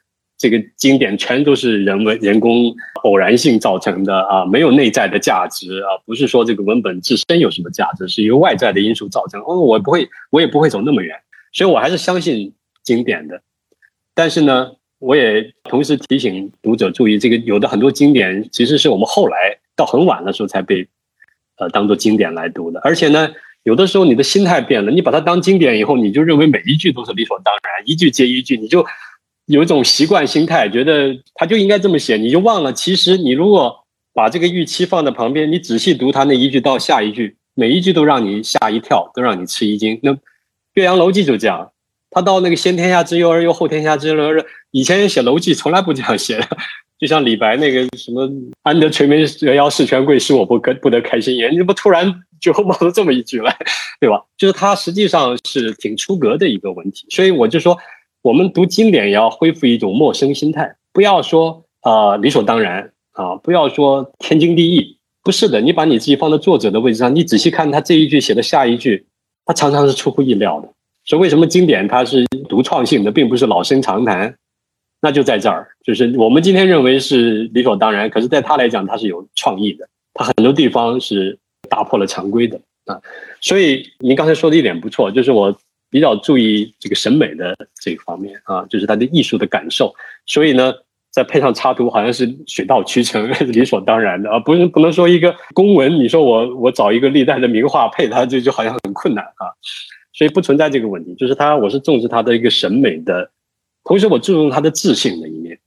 这个经典全都是人为、人工、偶然性造成的啊，没有内在的价值啊，不是说这个文本自身有什么价值，是由外在的因素造成。哦，我不会，我也不会走那么远，所以我还是相信经典的。但是呢，我也同时提醒读者注意，这个有的很多经典其实是我们后来到很晚的时候才被呃当做经典来读的，而且呢，有的时候你的心态变了，你把它当经典以后，你就认为每一句都是理所当然，一句接一句，你就。有一种习惯心态，觉得他就应该这么写，你就忘了。其实你如果把这个预期放在旁边，你仔细读他那一句到下一句，每一句都让你吓一跳，都让你吃一惊。那《岳阳楼记》就这样，他到那个“先天下之忧而忧，后天下之乐而乐”，以前写楼记从来不这样写的。就像李白那个什么“安得垂眉折腰事权贵，使我不可不得开心颜”，你怎么突然就冒出这么一句来，对吧？就是他实际上是挺出格的一个问题。所以我就说。我们读经典也要恢复一种陌生心态，不要说啊理所当然啊，不要说天经地义，不是的。你把你自己放在作者的位置上，你仔细看他这一句写的下一句，他常常是出乎意料的。所以为什么经典它是独创性的，并不是老生常谈？那就在这儿，就是我们今天认为是理所当然，可是在他来讲，他是有创意的，他很多地方是打破了常规的啊。所以您刚才说的一点不错，就是我。比较注意这个审美的这一方面啊，就是他的艺术的感受，所以呢，再配上插图，好像是水到渠成，[LAUGHS] 理所当然的啊，不是不能说一个公文，你说我我找一个历代的名画配它，就就好像很困难啊，所以不存在这个问题，就是他我是重视他的一个审美的，同时我注重他的自信的一面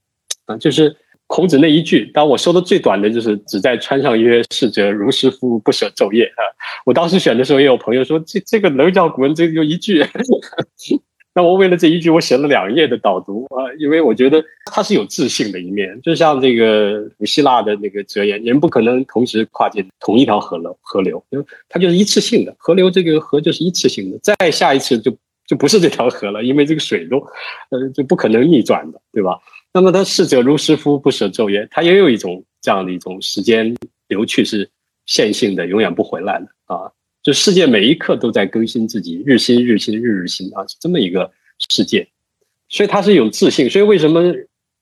啊，就是。孔子那一句，当我说的最短的就是“只在川上曰：逝者如斯夫，不舍昼夜。”啊，我当时选的时候也有朋友说：“这这个能叫古文？这就一句。”那我为了这一句，我写了两页的导读啊，因为我觉得他是有自信的一面，就像这个古希腊的那个哲言：“人不可能同时跨进同一条河流，河流，因为它就是一次性的河流，这个河就是一次性的，再下一次就就不是这条河了，因为这个水都呃就不可能逆转的，对吧？”那么他逝者如斯夫，不舍昼夜，他也有一种这样的一种时间流去是线性的，永远不回来的啊！就世界每一刻都在更新自己，日新日新，日日新啊，是这么一个世界。所以他是有自信。所以为什么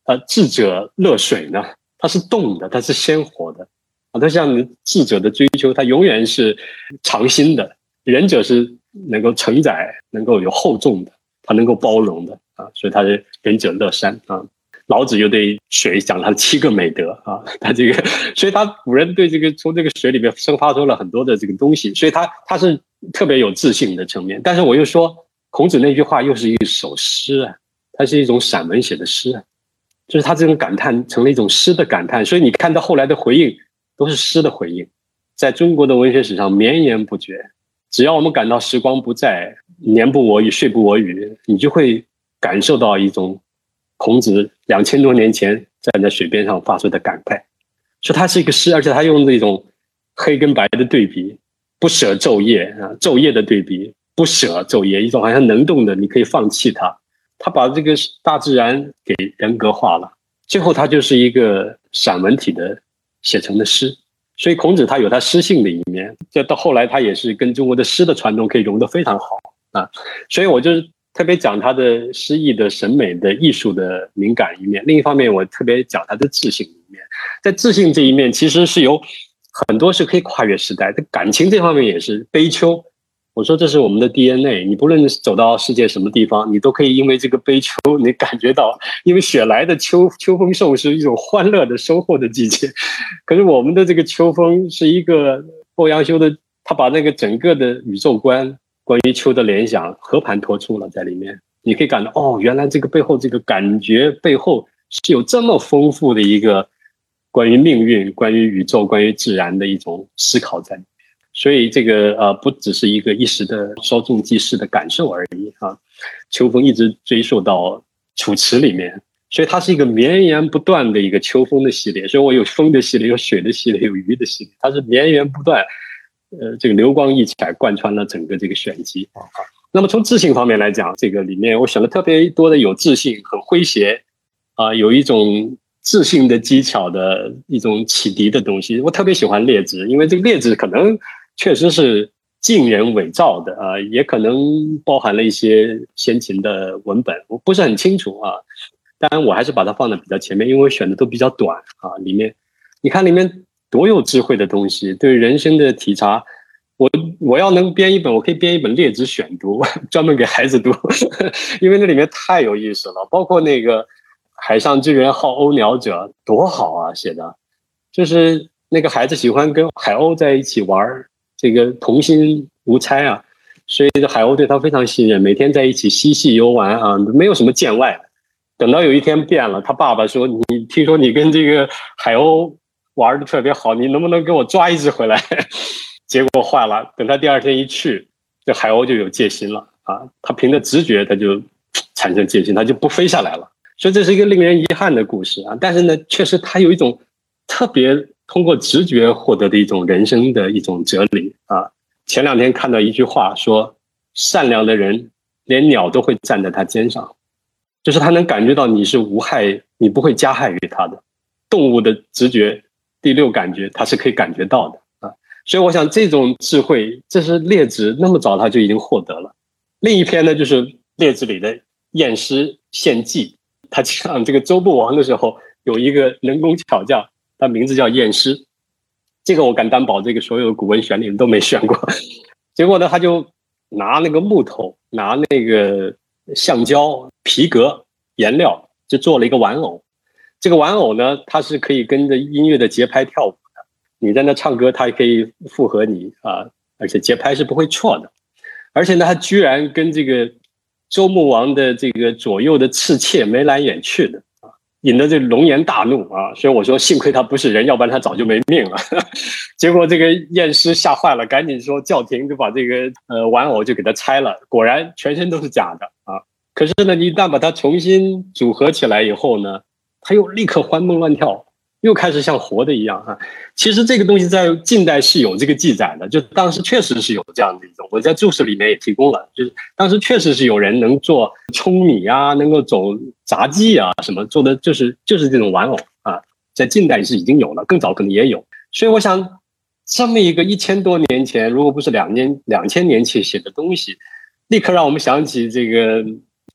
呃智者乐水呢？它是动的，它是鲜活的啊！它像智者的追求，它永远是长新的。仁者是能够承载，能够有厚重的，它能够包容的啊！所以他是仁者乐山啊！老子又对水讲了七个美德啊，[LAUGHS] 他这个，[LAUGHS] 所以他古人对这个从这个水里面生发出了很多的这个东西，所以他他是特别有自信的层面。但是我又说，孔子那句话又是一首诗啊，它是一种散文写的诗啊，就是他这种感叹成了一种诗的感叹。所以你看到后来的回应都是诗的回应，在中国的文学史上绵延不绝。只要我们感到时光不再，年不我与，岁不我与，你就会感受到一种孔子两千多年前站在水边上发出的感慨。说它是一个诗，而且他用这种黑跟白的对比，不舍昼夜啊，昼夜的对比，不舍昼夜，一种好像能动的，你可以放弃它。他把这个大自然给人格化了，最后他就是一个散文体的写成的诗。所以孔子他有他诗性的一面，这到后来他也是跟中国的诗的传统可以融得非常好啊。所以我就特别讲他的诗意的审美的艺术的敏感一面。另一方面，我特别讲他的自信一面。在自信这一面，其实是有很多是可以跨越时代的。感情这方面也是悲秋。我说这是我们的 DNA，你不论走到世界什么地方，你都可以因为这个悲秋，你感觉到，因为雪来的秋秋风送是一种欢乐的收获的季节。可是我们的这个秋风是一个欧阳修的，他把那个整个的宇宙观关于秋的联想和盘托出了在里面。你可以感到哦，原来这个背后这个感觉背后是有这么丰富的一个关于命运、关于宇宙、关于自然的一种思考在里面。所以这个呃，不只是一个一时的稍纵即逝的感受而已啊。秋风一直追溯到楚辞里面，所以它是一个绵延不断的一个秋风的系列。所以我有风的系列，有水的系列，有鱼的系列，它是绵延不断，呃，这个流光溢彩，贯穿了整个这个选集啊。那么从自信方面来讲，这个里面我选了特别多的有自信、很诙谐啊，有一种自信的技巧的一种启迪的东西。我特别喜欢列子，因为这个列子可能。确实是近人伪造的啊，也可能包含了一些先秦的文本，我不是很清楚啊。当然，我还是把它放在比较前面，因为我选的都比较短啊。里面，你看里面多有智慧的东西，对人生的体察。我我要能编一本，我可以编一本列子选读，[LAUGHS] 专门给孩子读，[LAUGHS] 因为那里面太有意思了。包括那个“海上之人好鸥鸟者”，多好啊，写的，就是那个孩子喜欢跟海鸥在一起玩。这个童心无猜啊，所以这海鸥对他非常信任，每天在一起嬉戏游玩啊，没有什么见外。等到有一天变了，他爸爸说：“你听说你跟这个海鸥玩的特别好，你能不能给我抓一只回来？” [LAUGHS] 结果坏了，等他第二天一去，这海鸥就有戒心了啊，他凭着直觉他就 [TSK] 产生戒心，他就不飞下来了。所以这是一个令人遗憾的故事啊，但是呢，确实他有一种特别。通过直觉获得的一种人生的一种哲理啊！前两天看到一句话说：“善良的人连鸟都会站在他肩上，就是他能感觉到你是无害，你不会加害于他的。动物的直觉、第六感觉，他是可以感觉到的啊！所以我想，这种智慧，这是列子那么早他就已经获得了。另一篇呢，就是列子里的验尸献祭，他讲这个周不王的时候，有一个能工巧匠。他名字叫验尸，这个我敢担保，这个所有古文选里面都没选过。[LAUGHS] 结果呢，他就拿那个木头，拿那个橡胶、皮革、颜料，就做了一个玩偶。这个玩偶呢，它是可以跟着音乐的节拍跳舞的。你在那唱歌，它也可以附和你啊，而且节拍是不会错的。而且呢，它居然跟这个周穆王的这个左右的侍妾眉来眼去的。引得这龙颜大怒啊！所以我说，幸亏他不是人，要不然他早就没命了。[LAUGHS] 结果这个验尸吓坏了，赶紧说叫停，就把这个呃玩偶就给他拆了。果然全身都是假的啊！可是呢，你一旦把它重新组合起来以后呢，他又立刻欢蹦乱跳。又开始像活的一样哈，其实这个东西在近代是有这个记载的，就当时确实是有这样的一种，我在注释里面也提供了，就是当时确实是有人能做舂米啊，能够走杂技啊，什么做的就是就是这种玩偶啊，在近代是已经有了，更早可能也有，所以我想这么一个一千多年前，如果不是两年两千年前写的东西，立刻让我们想起这个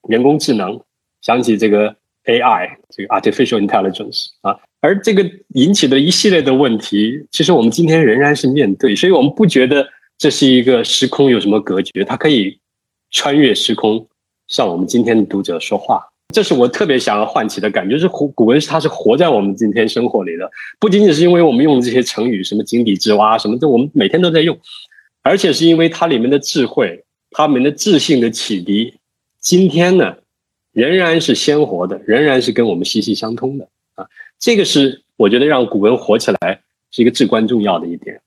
人工智能，想起这个 AI，这个 artificial intelligence 啊。而这个引起的一系列的问题，其实我们今天仍然是面对，所以我们不觉得这是一个时空有什么隔绝，它可以穿越时空向我们今天的读者说话。这是我特别想要唤起的感觉，是古古文它是活在我们今天生活里的，不仅仅是因为我们用的这些成语，什么井底之蛙什么的，我们每天都在用，而且是因为它里面的智慧，它们的智性的启迪，今天呢仍然是鲜活的，仍然是跟我们息息相通的啊。这个是我觉得让古文活起来是一个至关重要的一点。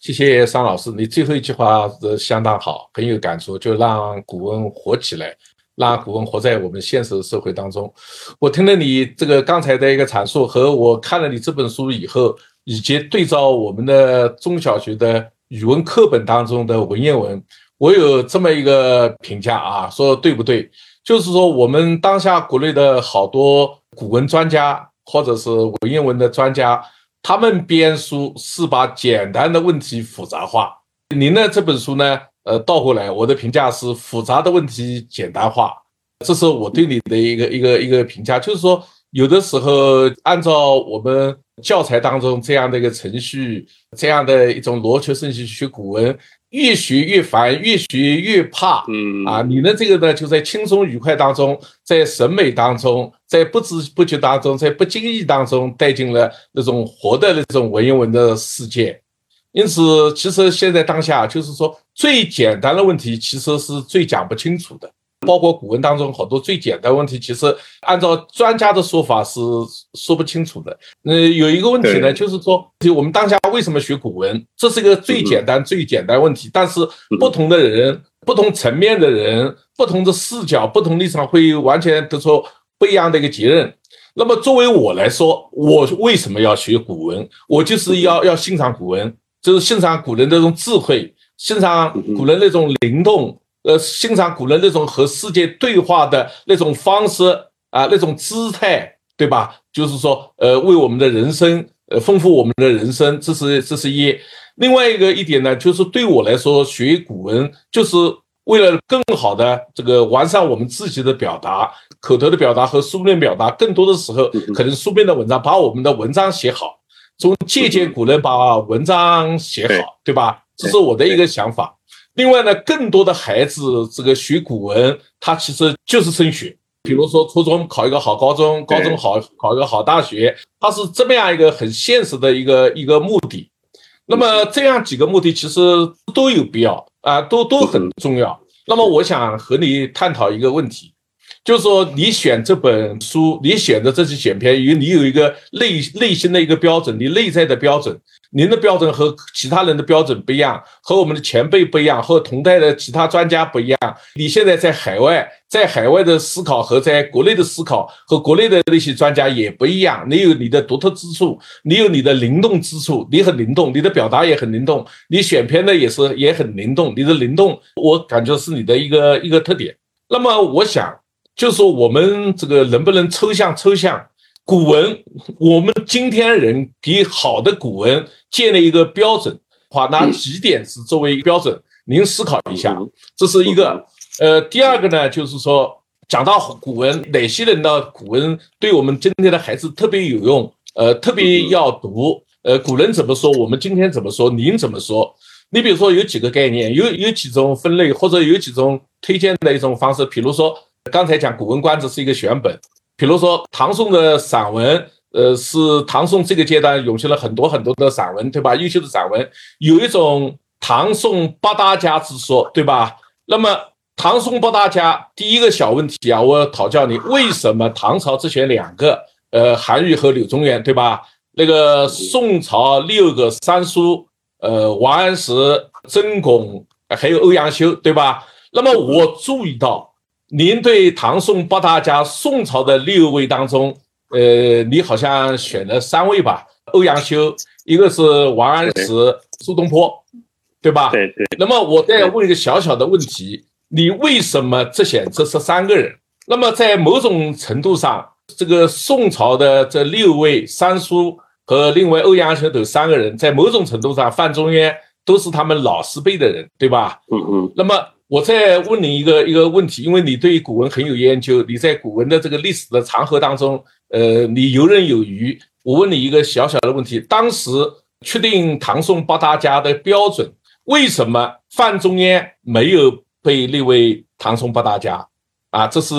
谢谢桑老师，你最后一句话是相当好，很有感触，就让古文活起来，让古文活在我们现实的社会当中。我听了你这个刚才的一个阐述，和我看了你这本书以后，以及对照我们的中小学的语文课本当中的文言文，我有这么一个评价啊，说对不对？就是说我们当下国内的好多古文专家或者是文言文的专家。他们编书是把简单的问题复杂化。您的这本书呢？呃，倒过来，我的评价是复杂的问题简单化。这是我对你的一个一个一个评价，就是说，有的时候按照我们教材当中这样的一个程序，这样的一种逻辑顺序学古文。越学越烦，越学越怕。嗯啊，你的这个呢，就在轻松愉快当中，在审美当中，在不知不觉当中，在不经意当中带进了那种活的那种文言文的世界。因此，其实现在当下就是说，最简单的问题，其实是最讲不清楚的。包括古文当中好多最简单问题，其实按照专家的说法是说不清楚的。那有一个问题呢，就是说，就我们当下为什么学古文？这是一个最简单、最简单问题。但是不同的人、不同层面的人、不同的视角、不同立场，会完全得出不一样的一个结论。那么作为我来说，我为什么要学古文？我就是要要欣赏古文，就是欣赏古人那种智慧，欣赏古人那种灵动。呃，欣赏古人那种和世界对话的那种方式啊，那种姿态，对吧？就是说，呃，为我们的人生，呃，丰富我们的人生，这是这是一。另外一个一点呢，就是对我来说，学古文就是为了更好的这个完善我们自己的表达，口头的表达和书面表达。更多的时候，可能书面的文章把我们的文章写好，从借鉴古人把文章写好，对吧？这是我的一个想法。另外呢，更多的孩子这个学古文，他其实就是升学，比如说初中考一个好高中，高中好考一个好大学，它是这么样一个很现实的一个一个目的。那么这样几个目的其实都有必要啊，都都很重要。那么我想和你探讨一个问题，就是说你选这本书，你选的这些选片，有你有一个内内心的一个标准，你内在的标准。您的标准和其他人的标准不一样，和我们的前辈不一样，和同代的其他专家不一样。你现在在海外，在海外的思考和在国内的思考和国内的那些专家也不一样。你有你的独特之处，你有你的灵动之处，你很灵动，你的表达也很灵动，你选片的也是也很灵动。你的灵动，我感觉是你的一个一个特点。那么我想，就是说我们这个能不能抽象抽象？古文，我们今天人给好的古文建立一个标准，话拿几点是作为一个标准？您思考一下，这是一个。呃，第二个呢，就是说讲到古文，哪些人的古文对我们今天的孩子特别有用？呃，特别要读。呃，古人怎么说？我们今天怎么说？您怎么说？你比如说有几个概念，有有几种分类，或者有几种推荐的一种方式。比如说刚才讲《古文观止》是一个选本。比如说唐宋的散文，呃，是唐宋这个阶段涌现了很多很多的散文，对吧？优秀的散文有一种唐宋八大家之说，对吧？那么唐宋八大家，第一个小问题啊，我讨教你，为什么唐朝只选两个？呃，韩愈和柳宗元，对吧？那个宋朝六个三叔，呃，王安石、曾巩，还有欧阳修，对吧？那么我注意到。您对唐宋八大家，宋朝的六位当中，呃，你好像选了三位吧？欧阳修，一个是王安石，苏东坡，对吧？对对。那么我再问一个小小的问题：你为什么只选这十三个人？那么在某种程度上，这个宋朝的这六位三叔和另外欧阳修等三个人，在某种程度上，范仲淹都是他们老师辈的人，对吧？嗯嗯。那么。我再问你一个一个问题，因为你对古文很有研究，你在古文的这个历史的长河当中，呃，你游刃有余。我问你一个小小的问题：当时确定唐宋八大家的标准，为什么范仲淹没有被列为唐宋八大家？啊，这是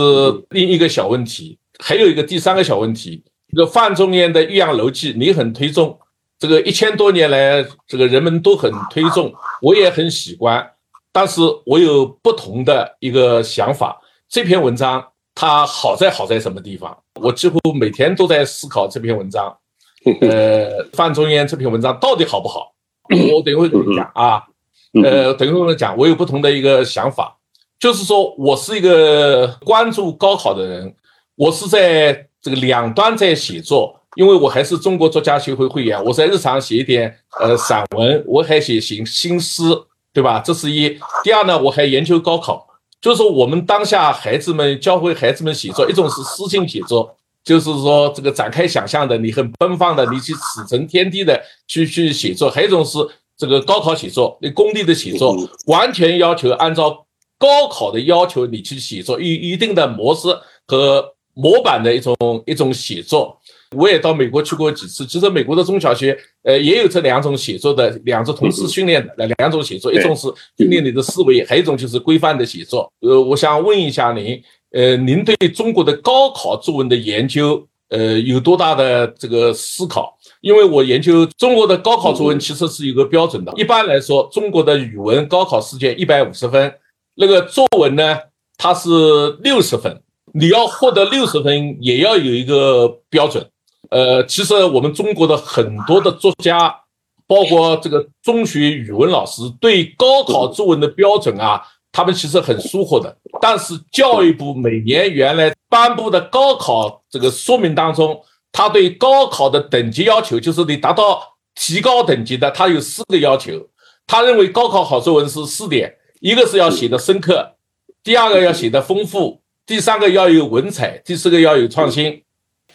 另一个小问题。还有一个第三个小问题，这个范仲淹的《岳阳楼记》，你很推崇，这个一千多年来，这个人们都很推崇，我也很喜欢。但是我有不同的一个想法。这篇文章它好在好在什么地方？我几乎每天都在思考这篇文章，[LAUGHS] 呃，范仲淹这篇文章到底好不好？我等一会跟你讲啊，呃，等一会跟你讲，我有不同的一个想法，就是说我是一个关注高考的人，我是在这个两端在写作，因为我还是中国作家协会会员，我在日常写一点呃散文，我还写新新诗，对吧？这是一。第二呢，我还研究高考，就是说我们当下孩子们教会孩子们写作，一种是诗性写作。就是说，这个展开想象的，你很奔放的，你去驰骋天地的去去写作；还有一种是这个高考写作，你功利的写作，完全要求按照高考的要求你去写作，一一定的模式和模板的一种一种写作。我也到美国去过几次，其实美国的中小学，呃，也有这两种写作的，两种同时训练的两种写作，一种是训练你的思维，还有一种就是规范的写作。呃，我想问一下您。呃，您对中国的高考作文的研究，呃，有多大的这个思考？因为我研究中国的高考作文，其实是有个标准的。一般来说，中国的语文高考试卷一百五十分，那个作文呢，它是六十分。你要获得六十分，也要有一个标准。呃，其实我们中国的很多的作家，包括这个中学语文老师，对高考作文的标准啊。他们其实很疏忽的，但是教育部每年原来颁布的高考这个说明当中，他对高考的等级要求，就是你达到提高等级的，他有四个要求。他认为高考好作文是四点：一个是要写的深刻，第二个要写的丰富，第三个要有文采，第四个要有创新。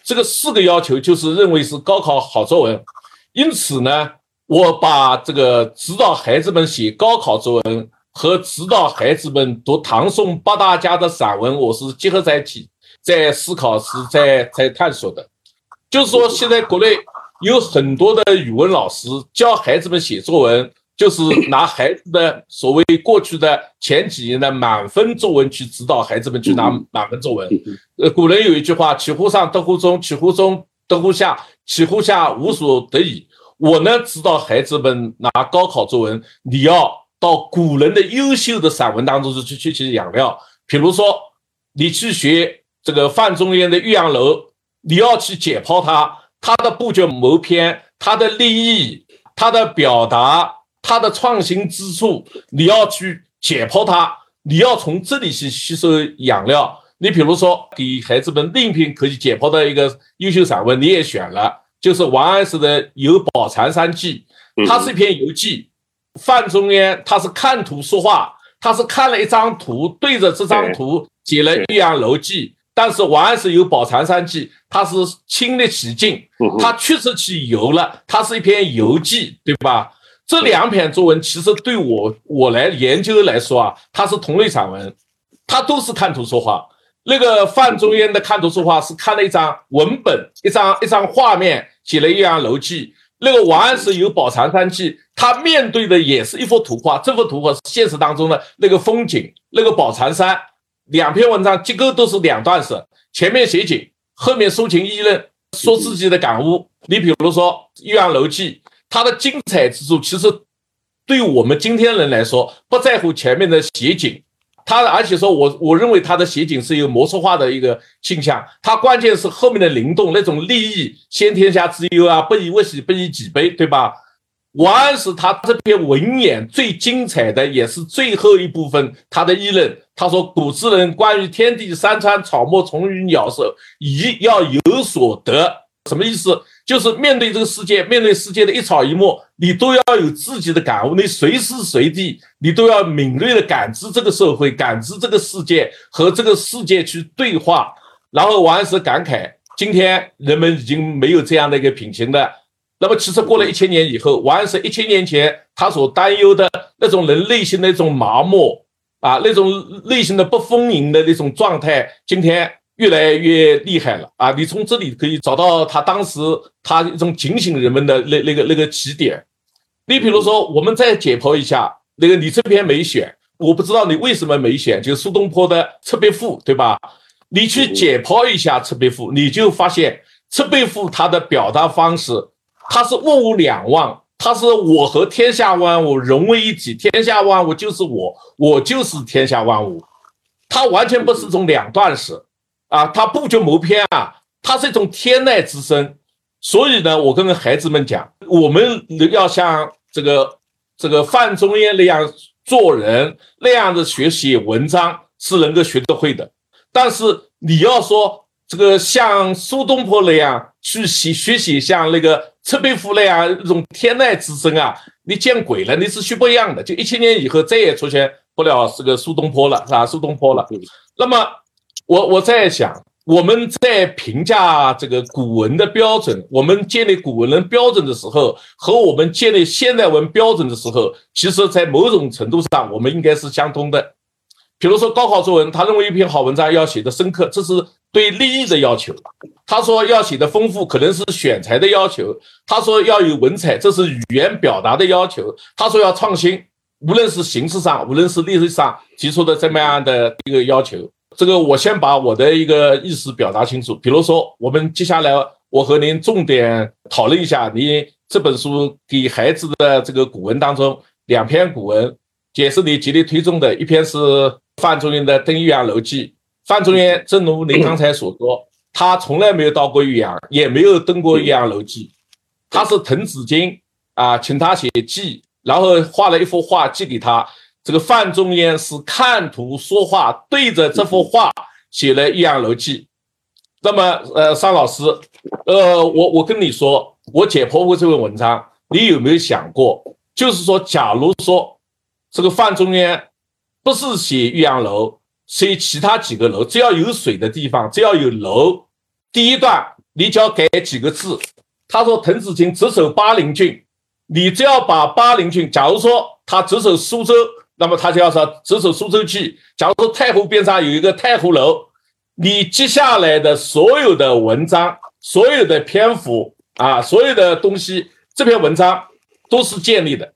这个四个要求就是认为是高考好作文。因此呢，我把这个指导孩子们写高考作文。和指导孩子们读唐宋八大家的散文，我是结合在一起，在思考，是在在探索的。就是说，现在国内有很多的语文老师教孩子们写作文，就是拿孩子的所谓过去的前几年的满分作文去指导孩子们去拿满分作文。呃，古人有一句话：“起乎上，得乎中；起乎中，得乎下；起乎下，无所得矣。”我呢，指导孩子们拿高考作文，你要。到古人的优秀的散文当中去去去养料，比如说你去学这个范仲淹的《岳阳楼》，你要去解剖它，它的布局谋篇，它的立意，它的表达，它的创新之处，你要去解剖它，你要从这里去吸收养料。你比如说给孩子们另一篇可以解剖的一个优秀散文，你也选了，就是王安石的《游宝禅山记》，它是一篇游记。范仲淹他是看图说话，他是看了一张图，对着这张图写了《岳阳楼记》。但是王安石有《宝禅山记》，他是亲历其境，他确实去游了，他是一篇游记，对吧？这两篇作文其实对我我来研究来说啊，它是同类散文，它都是看图说话。那个范仲淹的看图说话是看了一张文本，一张一张画面，写了《岳阳楼记》。那个王安石有《宝禅山记》，他面对的也是一幅图画，这幅图画是现实当中的那个风景，那个宝禅山。两篇文章结构都是两段式，前面写景，后面抒情议论，说自己的感悟。你比如说《岳阳楼记》，它的精彩之处，其实对我们今天人来说，不在乎前面的写景。他而且说，我我认为他的写景是有魔术化的一个倾向，他关键是后面的灵动那种立意，先天下之忧啊，不以为喜，不以己悲，对吧？王安石他这篇文眼最精彩的也是最后一部分，他的议论，他说古之人关于天地山川草木虫鱼鸟兽，宜要有所得，什么意思？就是面对这个世界，面对世界的一草一木，你都要有自己的感悟。你随时随地，你都要敏锐的感知这个社会，感知这个世界，和这个世界去对话。然后王安石感慨：今天人们已经没有这样的一个品行了。那么，其实过了一千年以后，王安石一千年前他所担忧的那种人内心的一种麻木啊，那种内心的不丰盈的那种状态，今天。越来越厉害了啊！你从这里可以找到他当时他一种警醒人们的那那个那个起点。你比如说，我们再解剖一下那个你这篇没选，我不知道你为什么没选，就是苏东坡的《赤壁赋》，对吧？你去解剖一下《赤壁赋》，你就发现《赤壁赋》它的表达方式，它是物物两忘，它是我和天下万物融为一体，天下万物就是我，我就是天下万物，它完全不是种两段式。啊，他不觉谋篇啊，他是一种天籁之声。所以呢，我跟孩子们讲，我们要像这个这个范仲淹那样做人，那样的学习文章是能够学得会的。但是你要说这个像苏东坡那样去习学习，像那个赤壁赋那样一种天籁之声啊，你见鬼了！你是学不一样的。就一千年以后再也出现不了这个苏东坡了，是吧？苏东坡了。那么我我在想。我们在评价这个古文的标准，我们建立古文的标准的时候，和我们建立现代文标准的时候，其实，在某种程度上，我们应该是相通的。比如说，高考作文，他认为一篇好文章要写的深刻，这是对立意的要求；他说要写的丰富，可能是选材的要求；他说要有文采，这是语言表达的要求；他说要创新，无论是形式上，无论是历史上提出的这么样的一个要求。这个我先把我的一个意思表达清楚。比如说，我们接下来我和您重点讨论一下，你这本书给孩子的这个古文当中两篇古文，也是你极力推崇的。一篇是范仲淹的《登岳阳楼记》。范仲淹正如您刚才所说，他从来没有到过岳阳，也没有登过岳阳楼记。他是滕子京啊，请他写记，然后画了一幅画寄给他。这个范仲淹是看图说话，对着这幅画写了《岳阳楼记》。那么，呃，尚老师，呃，我我跟你说，我解剖过这篇文章，你有没有想过，就是说，假如说这个范仲淹不是写岳阳楼，写其他几个楼，只要有水的地方，只要有楼，第一段你只要改几个字。他说滕子京直守巴陵郡，你只要把巴陵郡，假如说他值守苏州。那么他就要说《直守苏州记》。假如说太湖边上有一个太湖楼，你接下来的所有的文章、所有的篇幅啊、所有的东西，这篇文章都是建立的。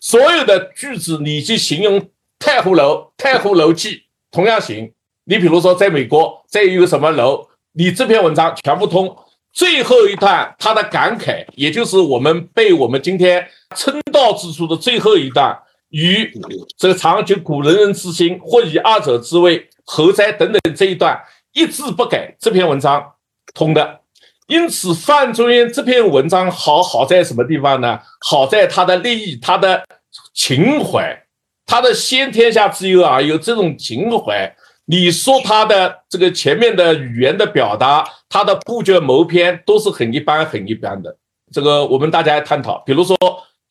所有的句子，你去形容太湖楼，《太湖楼记》同样行。你比如说，在美国再有什么楼，你这篇文章全部通。最后一段他的感慨，也就是我们被我们今天称道之处的最后一段。与这个长久古人人之心，或以二者之谓何哉？等等这一段一字不改，这篇文章通的。因此，范仲淹这篇文章好好在什么地方呢？好在他的立意，他的情怀，他的先天下之忧啊，有这种情怀。你说他的这个前面的语言的表达，他的布局谋篇都是很一般很一般的。这个我们大家探讨，比如说。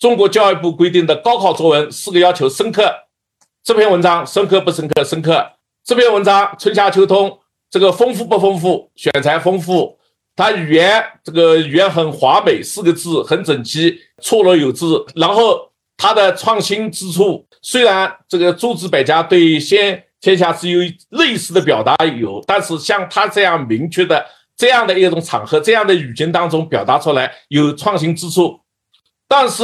中国教育部规定的高考作文四个要求：深刻。这篇文章深刻不深刻？深刻。这篇文章春夏秋冬，这个丰富不丰富？选材丰富。它语言这个语言很华美，四个字很整齐，错落有致。然后它的创新之处，虽然这个诸子百家对先天下之忧类似的表达有，但是像他这样明确的这样的一种场合、这样的语境当中表达出来有创新之处，但是。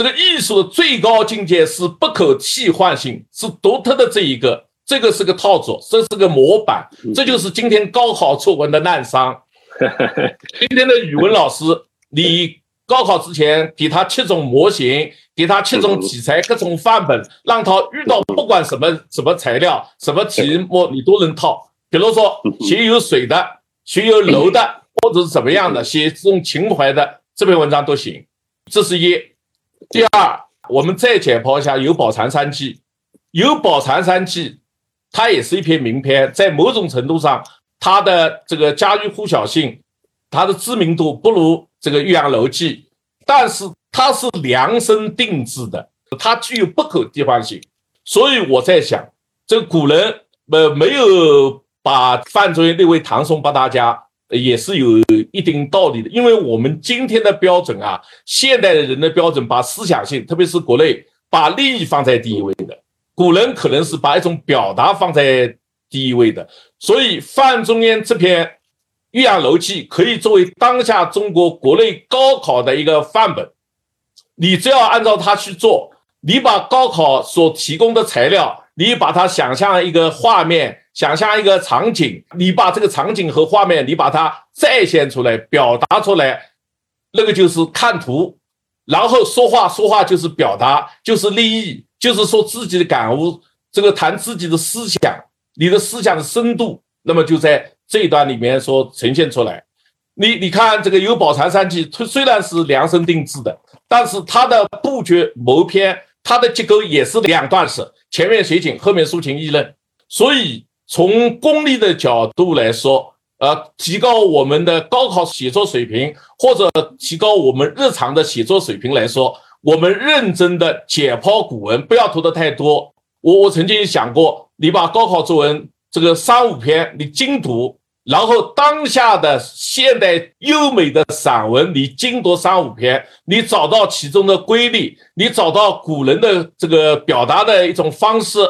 这个艺术的最高境界是不可替换性，是独特的这一个，这个是个套组，这是个模板，这就是今天高考作文的滥觞。[LAUGHS] 今天的语文老师，你高考之前给他七种模型，给他七种题材，各种范本，让他遇到不管什么什么材料、什么题目，你都能套。比如说写有水的，写有楼的，或者是怎么样的，写这种情怀的这篇文章都行。这是一。第二，我们再解剖一下《有宝残三记》。《有宝残三记》它也是一篇名篇，在某种程度上，它的这个家喻户晓性，它的知名度不如这个《岳阳楼记》，但是它是量身定制的，它具有不可替换性。所以我在想，这个古人呃没有把范仲淹列为唐宋八大家。也是有一定道理的，因为我们今天的标准啊，现代的人的标准，把思想性，特别是国内，把利益放在第一位的。古人可能是把一种表达放在第一位的。所以范仲淹这篇《岳阳楼记》可以作为当下中国国内高考的一个范本。你只要按照它去做，你把高考所提供的材料，你把它想象一个画面。想象一个场景，你把这个场景和画面，你把它再现出来，表达出来，那个就是看图，然后说话，说话就是表达，就是利益，就是说自己的感悟，这个谈自己的思想，你的思想的深度，那么就在这一段里面所呈现出来。你你看这个有宝禅三记，它虽然是量身定制的，但是它的布局谋篇，它的结构也是两段式，前面写景，后面抒情议论。所以从功利的角度来说，呃，提高我们的高考写作水平，或者提高我们日常的写作水平来说，我们认真的解剖古文，不要读的太多。我我曾经想过，你把高考作文这个三五篇你精读。然后当下的现代优美的散文，你精读三五篇，你找到其中的规律，你找到古人的这个表达的一种方式，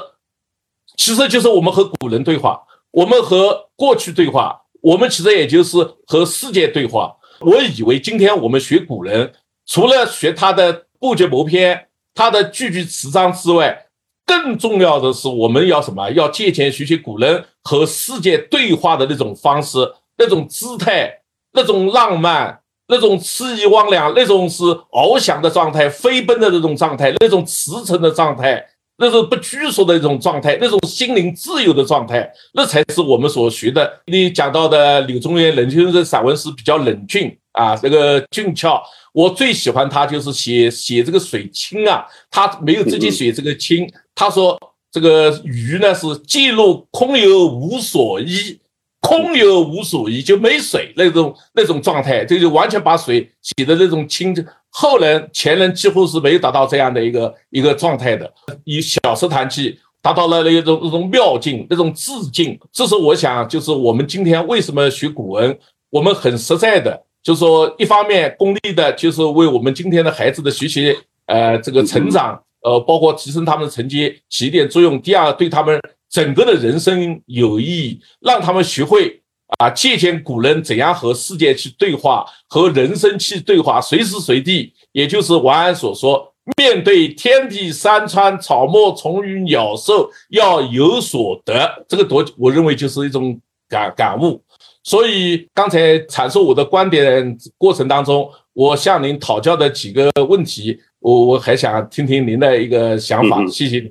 其实就是我们和古人对话，我们和过去对话，我们其实也就是和世界对话。我以为今天我们学古人，除了学他的布局谋篇、他的句句词章之外，更重要的是，我们要什么？要借鉴学习古人和世界对话的那种方式、那种姿态、那种浪漫、那种肆意妄想、那种是翱翔的状态、飞奔的那种状态、那种驰骋的状态、那种不拘束的一种状态、那种心灵自由的状态，那才是我们所学的。你讲到的柳宗元、冷峻的散文诗比较冷峻啊，这个俊俏。我最喜欢他就是写写这个水清啊，他没有直接写这个清。他说：“这个鱼呢是记录空有无所依，空有无所依就没水那种那种状态，这就完全把水写的那种清。后人前人几乎是没有达到这样的一个一个状态的。以小石潭记达到了那种那种妙境，那种致敬。这是我想，就是我们今天为什么学古文，我们很实在的，就是说一方面功利的，就是为我们今天的孩子的学习，呃，这个成长。”呃，包括提升他们的成绩起一点作用。第二，对他们整个的人生有意义，让他们学会啊借鉴古人怎样和世界去对话，和人生去对话，随时随地，也就是王安所说，面对天地山川草木虫鱼鸟兽，要有所得。这个多，我认为就是一种感感悟。所以刚才阐述我的观点过程当中，我向您讨教的几个问题。我我还想听听您的一个想法，谢谢您。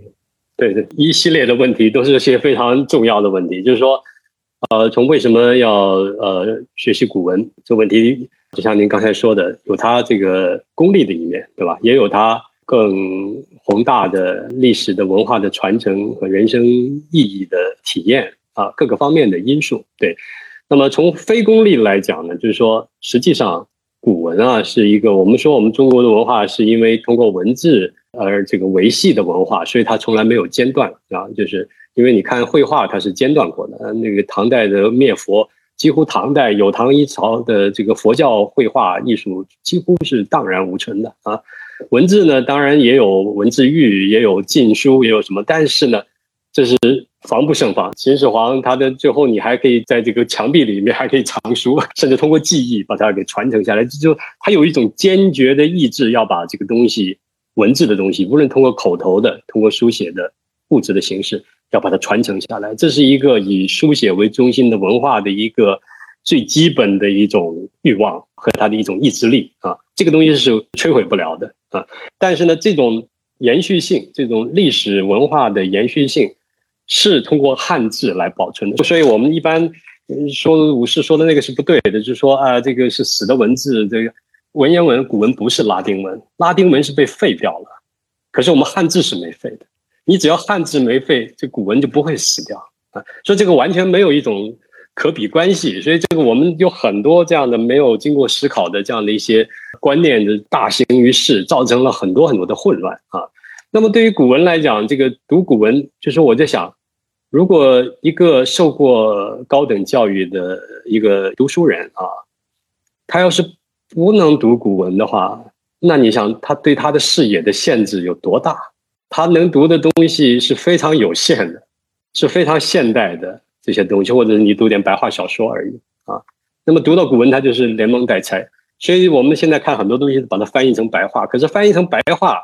对对，一系列的问题都是些非常重要的问题，就是说，呃，从为什么要呃学习古文这个问题，就像您刚才说的，有它这个功利的一面，对吧？也有它更宏大的历史的文化的传承和人生意义的体验啊，各个方面的因素。对，那么从非功利来讲呢，就是说，实际上。古文啊，是一个我们说我们中国的文化是因为通过文字而这个维系的文化，所以它从来没有间断啊。就是因为你看绘画，它是间断过的。那个唐代的灭佛，几乎唐代有唐一朝的这个佛教绘画艺术几乎是荡然无存的啊。文字呢，当然也有文字狱，也有禁书，也有什么，但是呢，这是。防不胜防，秦始皇他的最后你还可以在这个墙壁里面还可以藏书，甚至通过记忆把它给传承下来。这就他有一种坚决的意志，要把这个东西文字的东西，无论通过口头的、通过书写的物质的形式，要把它传承下来。这是一个以书写为中心的文化的一个最基本的一种欲望和它的一种意志力啊。这个东西是摧毁不了的啊。但是呢，这种延续性，这种历史文化的延续性。是通过汉字来保存的，所以我们一般说武士说的那个是不对的，就是说啊，这个是死的文字，这个文言文、古文不是拉丁文，拉丁文是被废掉了，可是我们汉字是没废的。你只要汉字没废，这古文就不会死掉啊。所以这个完全没有一种可比关系。所以这个我们有很多这样的没有经过思考的这样的一些观念的大行于世，造成了很多很多的混乱啊。那么对于古文来讲，这个读古文，就是我在想。如果一个受过高等教育的一个读书人啊，他要是不能读古文的话，那你想他对他的视野的限制有多大？他能读的东西是非常有限的，是非常现代的这些东西，或者是你读点白话小说而已啊。那么读到古文，他就是连蒙带猜。所以我们现在看很多东西，把它翻译成白话，可是翻译成白话。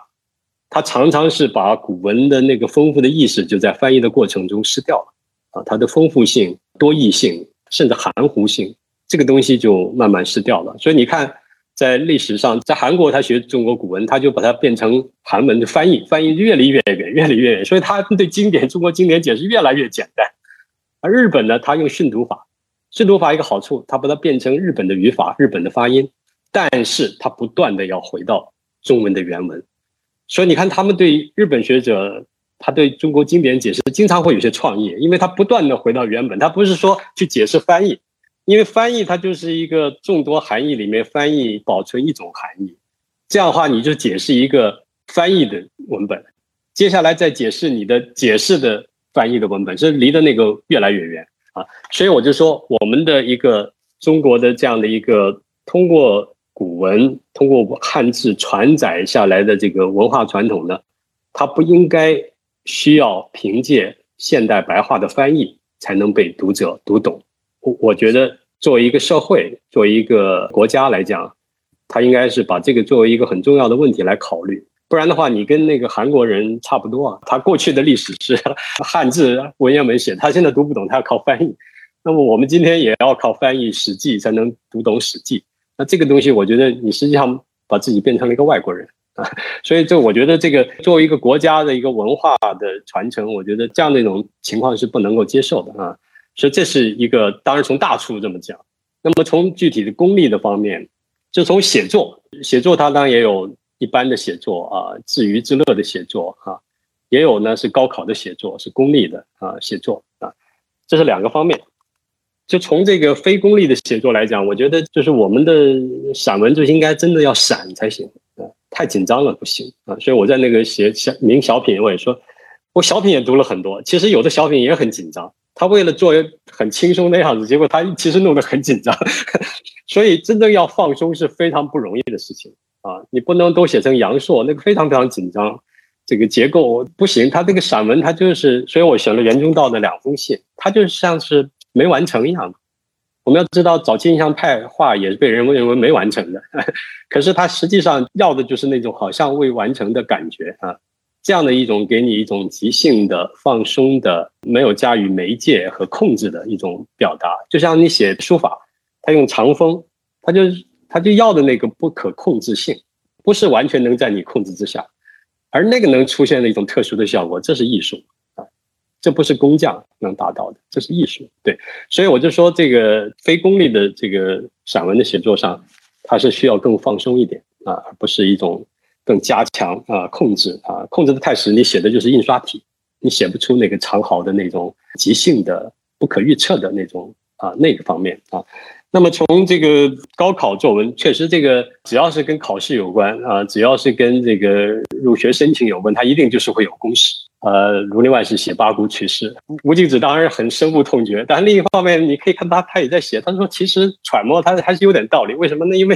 它常常是把古文的那个丰富的意识就在翻译的过程中失掉了啊，它的丰富性、多义性，甚至含糊性，这个东西就慢慢失掉了。所以你看，在历史上，在韩国他学中国古文，他就把它变成韩文的翻译，翻译越离越远，越离越远。所以他对经典中国经典解释越来越简单。而日本呢，他用训读法，训读法一个好处，他把它变成日本的语法、日本的发音，但是他不断的要回到中文的原文。所以你看，他们对日本学者，他对中国经典解释经常会有些创意，因为他不断的回到原本，他不是说去解释翻译，因为翻译它就是一个众多含义里面翻译保存一种含义，这样的话你就解释一个翻译的文本，接下来再解释你的解释的翻译的文本，是离的那个越来越远啊，所以我就说我们的一个中国的这样的一个通过。古文通过汉字传载下来的这个文化传统呢，它不应该需要凭借现代白话的翻译才能被读者读懂。我觉得作为一个社会，作为一个国家来讲，他应该是把这个作为一个很重要的问题来考虑。不然的话，你跟那个韩国人差不多啊，他过去的历史是 [LAUGHS] 汉字文言文写，他现在读不懂，他要靠翻译。那么我们今天也要靠翻译《史记》才能读懂《史记》。那这个东西，我觉得你实际上把自己变成了一个外国人啊，[LAUGHS] 所以这我觉得这个作为一个国家的一个文化的传承，我觉得这样的一种情况是不能够接受的啊。所以这是一个，当然从大处这么讲，那么从具体的功利的方面，就从写作，写作它当然也有一般的写作啊，自娱自乐的写作啊，也有呢是高考的写作，是功利的啊写作啊，这是两个方面。就从这个非功利的写作来讲，我觉得就是我们的散文就应该真的要散才行啊，太紧张了不行啊。所以我在那个写小名小品，我也说，我小品也读了很多，其实有的小品也很紧张，他为了做很轻松的样子，结果他其实弄得很紧张。[LAUGHS] 所以真正要放松是非常不容易的事情啊，你不能都写成阳朔那个非常非常紧张，这个结构不行。他这个散文他就是，所以我选了袁中道的两封信，他就像是。没完成一样，我们要知道，早期印象派画也是被人认为没完成的，[LAUGHS] 可是他实际上要的就是那种好像未完成的感觉啊，这样的一种给你一种即兴的、放松的、没有加以媒介和控制的一种表达，就像你写书法，他用长锋，他就他就要的那个不可控制性，不是完全能在你控制之下，而那个能出现的一种特殊的效果，这是艺术啊。这不是工匠能达到的，这是艺术。对，所以我就说，这个非功利的这个散文的写作上，它是需要更放松一点啊，而不是一种更加强啊控制啊控制的太死，你写的就是印刷体，你写不出那个长毫的那种即兴的、不可预测的那种啊那个方面啊。那么从这个高考作文，确实这个只要是跟考试有关啊，只要是跟这个入学申请有关，它一定就是会有公式。呃，儒林外是写八股取士，吴敬梓当然很深恶痛绝。但另一方面，你可以看他，他也在写。他说，其实揣摩他还是有点道理。为什么呢？因为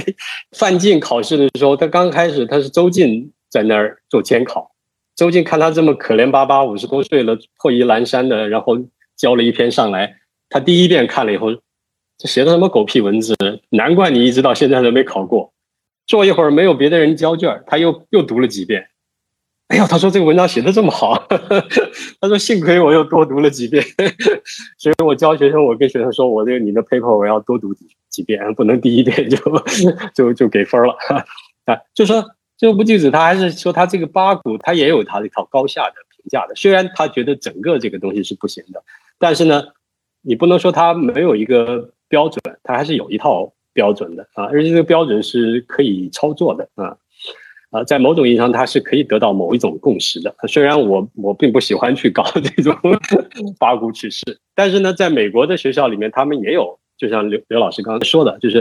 范进考试的时候，他刚开始他是周进在那儿做监考。周进看他这么可怜巴巴，五十多岁了，破衣阑珊的，然后交了一篇上来。他第一遍看了以后，这写的什么狗屁文字？难怪你一直到现在都没考过。坐一会儿没有别的人交卷，他又又读了几遍。哎呦，他说这个文章写的这么好，[LAUGHS] 他说幸亏我又多读了几遍，[LAUGHS] 所以我教学生，我跟学生说，我这个你的 paper 我要多读几几遍，不能第一遍就 [LAUGHS] 就就给分了啊。就说这个吴敬梓他还是说他这个八股他也有他一套高下的评价的，虽然他觉得整个这个东西是不行的，但是呢，你不能说他没有一个标准，他还是有一套标准的啊，而且这个标准是可以操作的啊。啊，在某种意义上，它是可以得到某一种共识的。虽然我我并不喜欢去搞这种 [LAUGHS] 八股取士，但是呢，在美国的学校里面，他们也有，就像刘刘老师刚刚说的，就是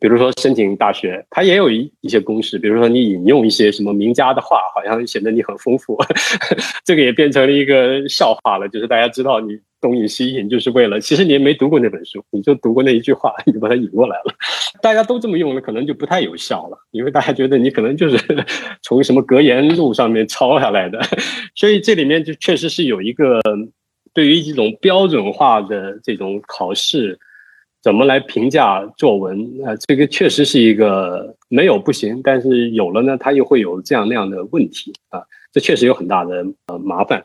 比如说申请大学，它也有一一些公式。比如说你引用一些什么名家的话，好像显得你很丰富，[LAUGHS] 这个也变成了一个笑话了。就是大家知道你。东引西引就是为了，其实你也没读过那本书，你就读过那一句话，[LAUGHS] 你就把它引过来了。大家都这么用了，可能就不太有效了，因为大家觉得你可能就是 [LAUGHS] 从什么格言录上面抄下来的。[LAUGHS] 所以这里面就确实是有一个对于这种标准化的这种考试，怎么来评价作文啊？这个确实是一个没有不行，但是有了呢，它又会有这样那样的问题啊，这确实有很大的呃麻烦。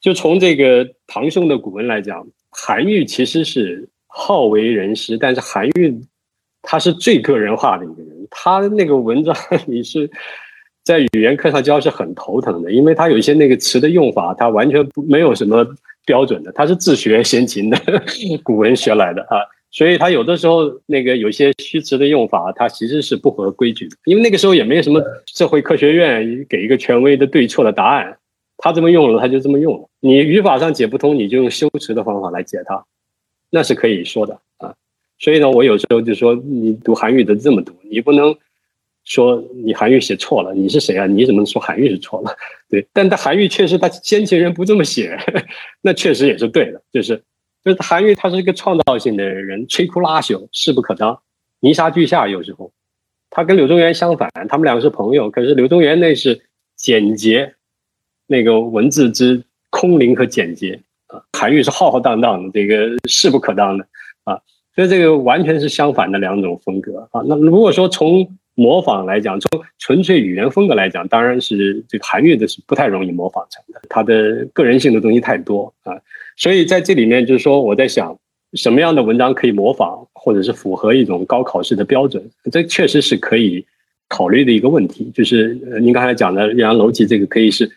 就从这个唐宋的古文来讲，韩愈其实是好为人师，但是韩愈他是最个人化的一个人。他那个文章 [LAUGHS] 你是在语言课上教是很头疼的，因为他有一些那个词的用法，他完全不没有什么标准的，他是自学先秦的 [LAUGHS] 古文学来的啊。所以他有的时候那个有些虚词的用法，他其实是不合规矩的。因为那个时候也没有什么社会科学院给一个权威的对错的答案，他这么用了，他就这么用了。你语法上解不通，你就用修辞的方法来解它，那是可以说的啊。所以呢，我有时候就说，你读韩愈的这么读，你不能说你韩愈写错了，你是谁啊？你怎么说韩愈是错了？对，但他韩愈确实他先秦人不这么写，[LAUGHS] 那确实也是对的，就是。就是韩愈，他是一个创造性的人，摧枯拉朽，势不可当，泥沙俱下。有时候，他跟柳宗元相反，他们两个是朋友。可是柳宗元那是简洁，那个文字之空灵和简洁啊。韩愈是浩浩荡荡的，这个势不可当的啊。所以这个完全是相反的两种风格啊。那如果说从模仿来讲，从纯粹语言风格来讲，当然是这个韩愈的是不太容易模仿成的，他的个人性的东西太多啊。所以在这里面，就是说，我在想，什么样的文章可以模仿，或者是符合一种高考试的标准？这确实是可以考虑的一个问题。就是您刚才讲的《岳阳楼记》，这个可以是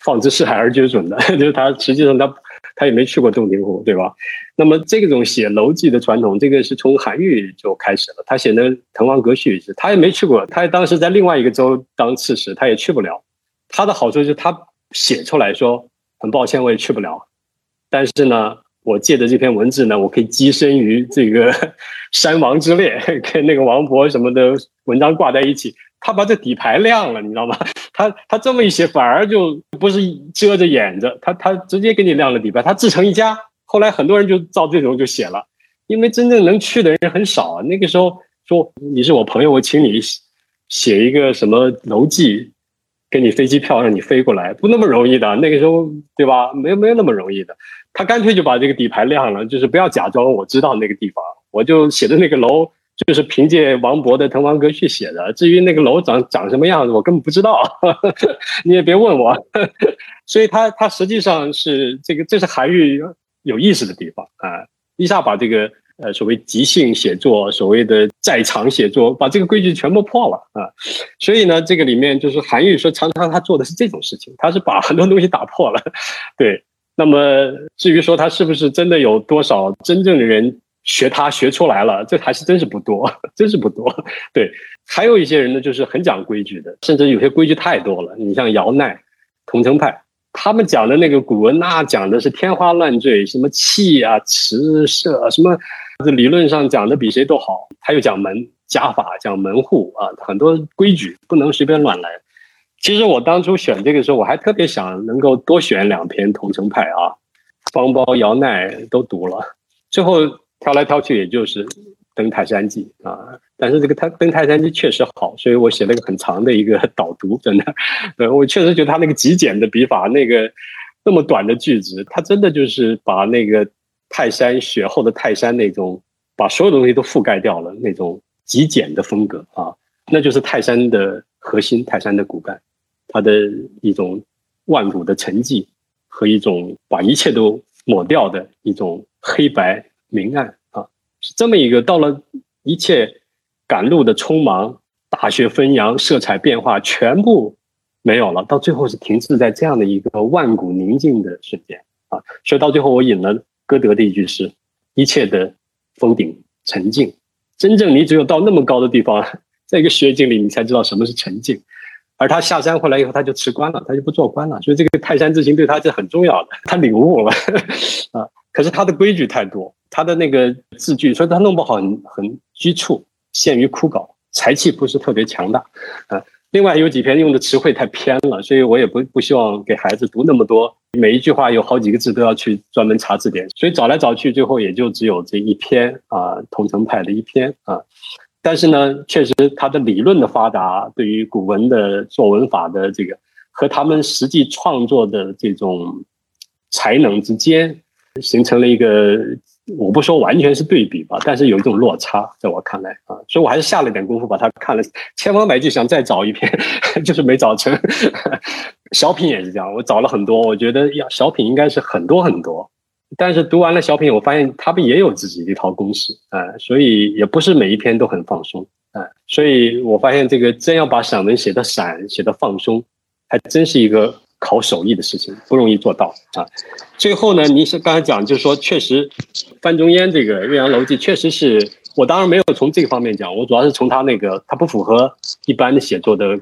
放之四海而皆准的，[LAUGHS] 就是他实际上他他也没去过洞庭湖，对吧？那么这种写楼记的传统，这个是从韩愈就开始了。他写的《滕王阁序》是，他也没去过，他当时在另外一个州当刺史，他也去不了。他的好处就是他写出来说，很抱歉，我也去不了。但是呢，我借的这篇文字呢，我可以跻身于这个 [LAUGHS] 山王之列，跟那个王勃什么的文章挂在一起。他把这底牌亮了，你知道吗？[LAUGHS] 他他这么一写，反而就不是遮着掩着，他他直接给你亮了底牌，他自成一家。后来很多人就照这种就写了，因为真正能去的人很少。那个时候说你是我朋友，我请你写一个什么楼记。给你飞机票让你飞过来不那么容易的，那个时候对吧？没没有那么容易的。他干脆就把这个底牌亮了，就是不要假装我知道那个地方，我就写的那个楼就是凭借王勃的《滕王阁序》写的。至于那个楼长长什么样子，我根本不知道，[LAUGHS] 你也别问我。[LAUGHS] 所以他他实际上是这个，这是韩愈有意思的地方啊，一下把这个。呃，所谓即兴写作，所谓的在场写作，把这个规矩全部破了啊！所以呢，这个里面就是韩愈说，常常他做的是这种事情，他是把很多东西打破了。[LAUGHS] 对，那么至于说他是不是真的有多少真正的人学他学出来了，这还是真是不多，[LAUGHS] 真是不多。对，还有一些人呢，就是很讲规矩的，甚至有些规矩太多了。你像姚鼐、桐城派。他们讲的那个古文，那讲的是天花乱坠，什么气啊、词射什么，这理论上讲的比谁都好。他又讲门家法，讲门户啊，很多规矩不能随便乱来。其实我当初选这个时候，我还特别想能够多选两篇桐城派啊，方苞、姚鼐都读了，最后挑来挑去，也就是《登泰山记》啊。但是这个《他登泰山记》确实好，所以我写了个很长的一个导读，真的，呃，我确实觉得他那个极简的笔法，那个那么短的句子，他真的就是把那个泰山雪后的泰山那种，把所有东西都覆盖掉了那种极简的风格啊，那就是泰山的核心，泰山的骨干，它的一种万古的沉寂和一种把一切都抹掉的一种黑白明暗啊，是这么一个到了一切。赶路的匆忙，大雪纷扬，色彩变化，全部没有了。到最后是停滞在这样的一个万古宁静的瞬间啊！所以到最后，我引了歌德的一句诗：“一切的峰顶沉静，真正你只有到那么高的地方，在一个雪景里，你才知道什么是沉静。”而他下山回来以后，他就辞官了，他就不做官了。所以这个泰山之行对他是很重要的，他领悟了啊！[LAUGHS] 可是他的规矩太多，他的那个字句，所以他弄不好很很拘促。陷于枯槁，才气不是特别强大，啊，另外有几篇用的词汇太偏了，所以我也不不希望给孩子读那么多，每一句话有好几个字都要去专门查字典，所以找来找去，最后也就只有这一篇啊，桐城派的一篇啊，但是呢，确实他的理论的发达，对于古文的作文法的这个和他们实际创作的这种才能之间，形成了一个。我不说完全是对比吧，但是有一种落差，在我看来啊，所以我还是下了点功夫把它看了，千方百计想再找一篇，[LAUGHS] 就是没找成。[LAUGHS] 小品也是这样，我找了很多，我觉得要小品应该是很多很多，但是读完了小品，我发现他们也有自己的一套公式啊，所以也不是每一篇都很放松啊，所以我发现这个真要把散文写的散，写的放松，还真是一个。考手艺的事情，不容易做到啊。最后呢，您是刚才讲，就是说，确实范仲淹这个《岳阳楼记》确实是我当然没有从这个方面讲，我主要是从他那个他不符合一般的写作的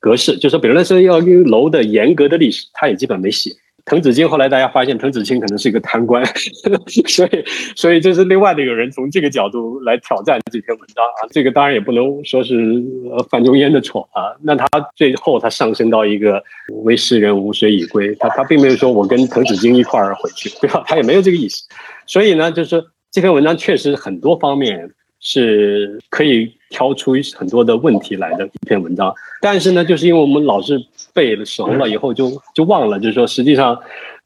格式，就是比如说要用楼的严格的历史，他也基本没写。滕子京后来大家发现滕子京可能是一个贪官，[LAUGHS] 所以所以这是另外的一个人从这个角度来挑战这篇文章啊。这个当然也不能说是范仲淹的错啊。那他最后他上升到一个为世人无水以归，他他并没有说我跟滕子京一块儿回去，对吧？他也没有这个意思。所以呢，就是这篇文章确实很多方面是可以挑出很多的问题来的一篇文章，但是呢，就是因为我们老是。背了熟了以后就就忘了，就是说实际上，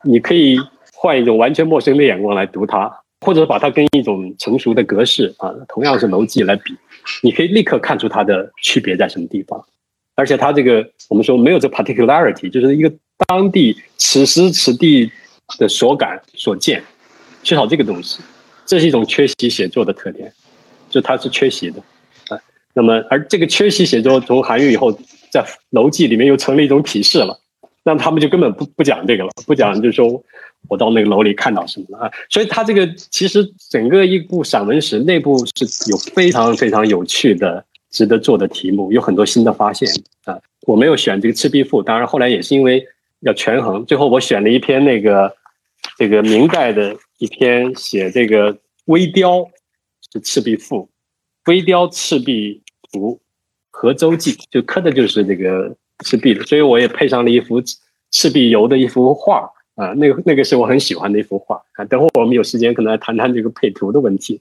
你可以换一种完全陌生的眼光来读它，或者把它跟一种成熟的格式啊，同样是楼记来比，你可以立刻看出它的区别在什么地方。而且它这个我们说没有这 particularity，就是一个当地此时此地的所感所见，缺少这个东西，这是一种缺席写作的特点，就它是缺席的。那么而这个缺席写作从韩愈以后。在楼记里面又成了一种体式了，那他们就根本不不讲这个了，不讲就是说我到那个楼里看到什么了啊。所以他这个其实整个一部散文史内部是有非常非常有趣的、值得做的题目，有很多新的发现啊。我没有选这个《赤壁赋》，当然后来也是因为要权衡，最后我选了一篇那个这个明代的一篇写这个微雕是《赤壁赋》，微雕《赤壁图》。河州记就刻的就是这个赤壁的，所以我也配上了一幅赤壁游的一幅画啊，那个那个是我很喜欢的一幅画啊。等会我们有时间可能来谈谈这个配图的问题。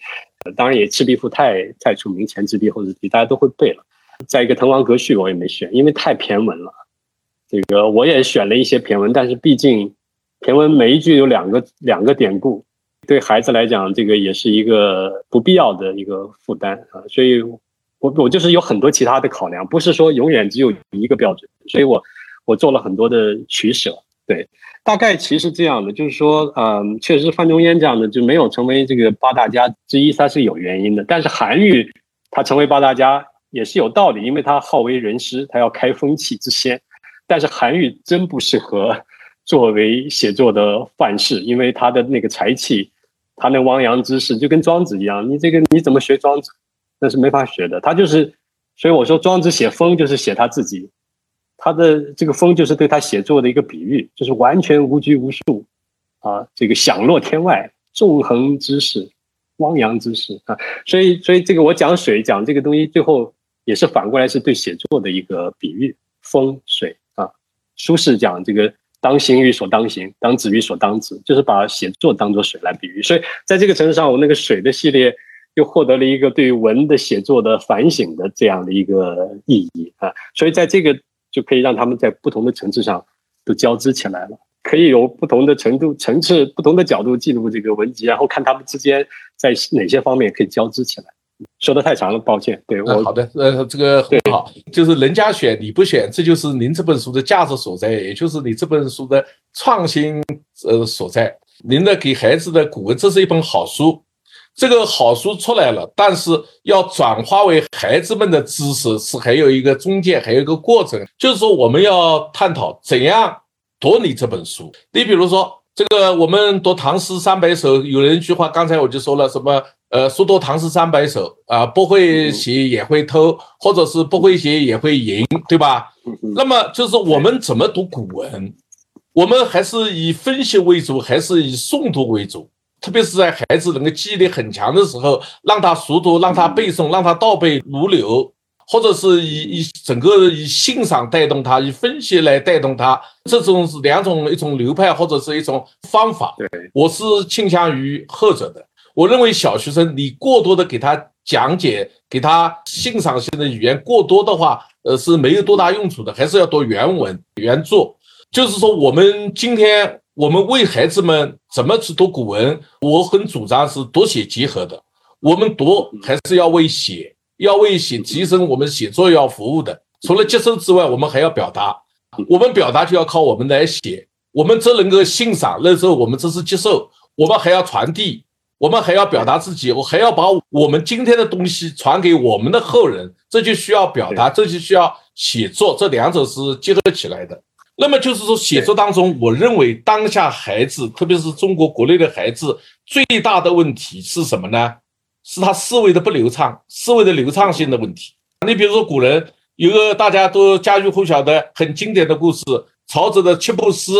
当然也赤壁赋太太出名，前赤壁后赤壁大家都会背了。再一个滕王阁序我也没选，因为太骈文了。这个我也选了一些骈文，但是毕竟骈文每一句有两个两个典故，对孩子来讲这个也是一个不必要的一个负担啊，所以。我我就是有很多其他的考量，不是说永远只有一个标准，所以我我做了很多的取舍。对，大概其实这样的，就是说，嗯，确实范仲淹这样的就没有成为这个八大家之一，他是有原因的。但是韩愈他成为八大家也是有道理，因为他好为人师，他要开风气之先。但是韩愈真不适合作为写作的范式，因为他的那个才气，他那汪洋之势就跟庄子一样，你这个你怎么学庄子？那是没法学的，他就是，所以我说庄子写风就是写他自己，他的这个风就是对他写作的一个比喻，就是完全无拘无束，啊，这个享乐天外，纵横之势，汪洋之势啊，所以所以这个我讲水讲这个东西，最后也是反过来是对写作的一个比喻，风水啊，苏轼讲这个当行于所当行，当止于所当止，就是把写作当做水来比喻，所以在这个层次上，我那个水的系列。又获得了一个对于文的写作的反省的这样的一个意义啊，所以在这个就可以让他们在不同的层次上都交织起来了，可以有不同的程度、层次、不同的角度进入这个文集，然后看他们之间在哪些方面可以交织起来。说的太长了，抱歉。对我好的，呃，这个很好，就是人家选你不选，这就是您这本书的价值所在，也就是你这本书的创新呃所在。您的给孩子的古文，这是一本好书。这个好书出来了，但是要转化为孩子们的知识，是还有一个中间，还有一个过程。就是说，我们要探讨怎样读你这本书。你比如说，这个我们读唐诗三百首，有人一句话，刚才我就说了，什么呃，书读唐诗三百首啊，不会写也会偷，或者是不会写也会赢，对吧？那么就是我们怎么读古文？我们还是以分析为主，还是以诵读为主？特别是在孩子能够记忆力很强的时候，让他熟读，让他背诵，让他倒背如流，或者是以以整个以欣赏带动他，以分析来带动他，这种是两种一种流派或者是一种方法。对，我是倾向于后者的。我认为小学生你过多的给他讲解，给他欣赏性的语言过多的话，呃是没有多大用处的，还是要读原文原著。就是说，我们今天。我们为孩子们怎么去读古文？我很主张是读写结合的。我们读还是要为写，要为写提升我们写作要服务的。除了接收之外，我们还要表达。我们表达就要靠我们来写。我们只能够欣赏，那时候我们只是接受。我们还要传递，我们还要表达自己，我还要把我们今天的东西传给我们的后人。这就需要表达，这就需要写作，这两者是结合起来的。那么就是说，写作当中，我认为当下孩子，特别是中国国内的孩子，最大的问题是什么呢？是他思维的不流畅，思维的流畅性的问题。你比如说，古人有个大家都家喻户晓的很经典的故事，曹植的七步诗，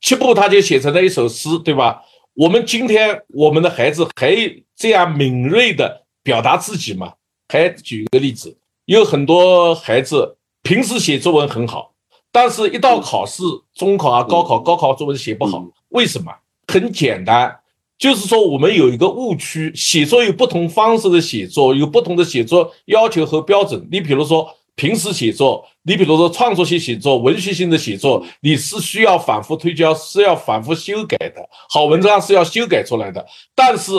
七步他就写成了一首诗，对吧？我们今天我们的孩子还这样敏锐的表达自己吗？还举一个例子，有很多孩子平时写作文很好。但是，一到考试，中考啊、高考、高考作文写不好，为什么？很简单，就是说我们有一个误区，写作有不同方式的写作，有不同的写作要求和标准。你比如说平时写作，你比如说创作性写作、文学性的写作，你是需要反复推敲，是要反复修改的。好文章是要修改出来的。但是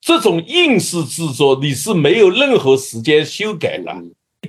这种应试制作，你是没有任何时间修改的，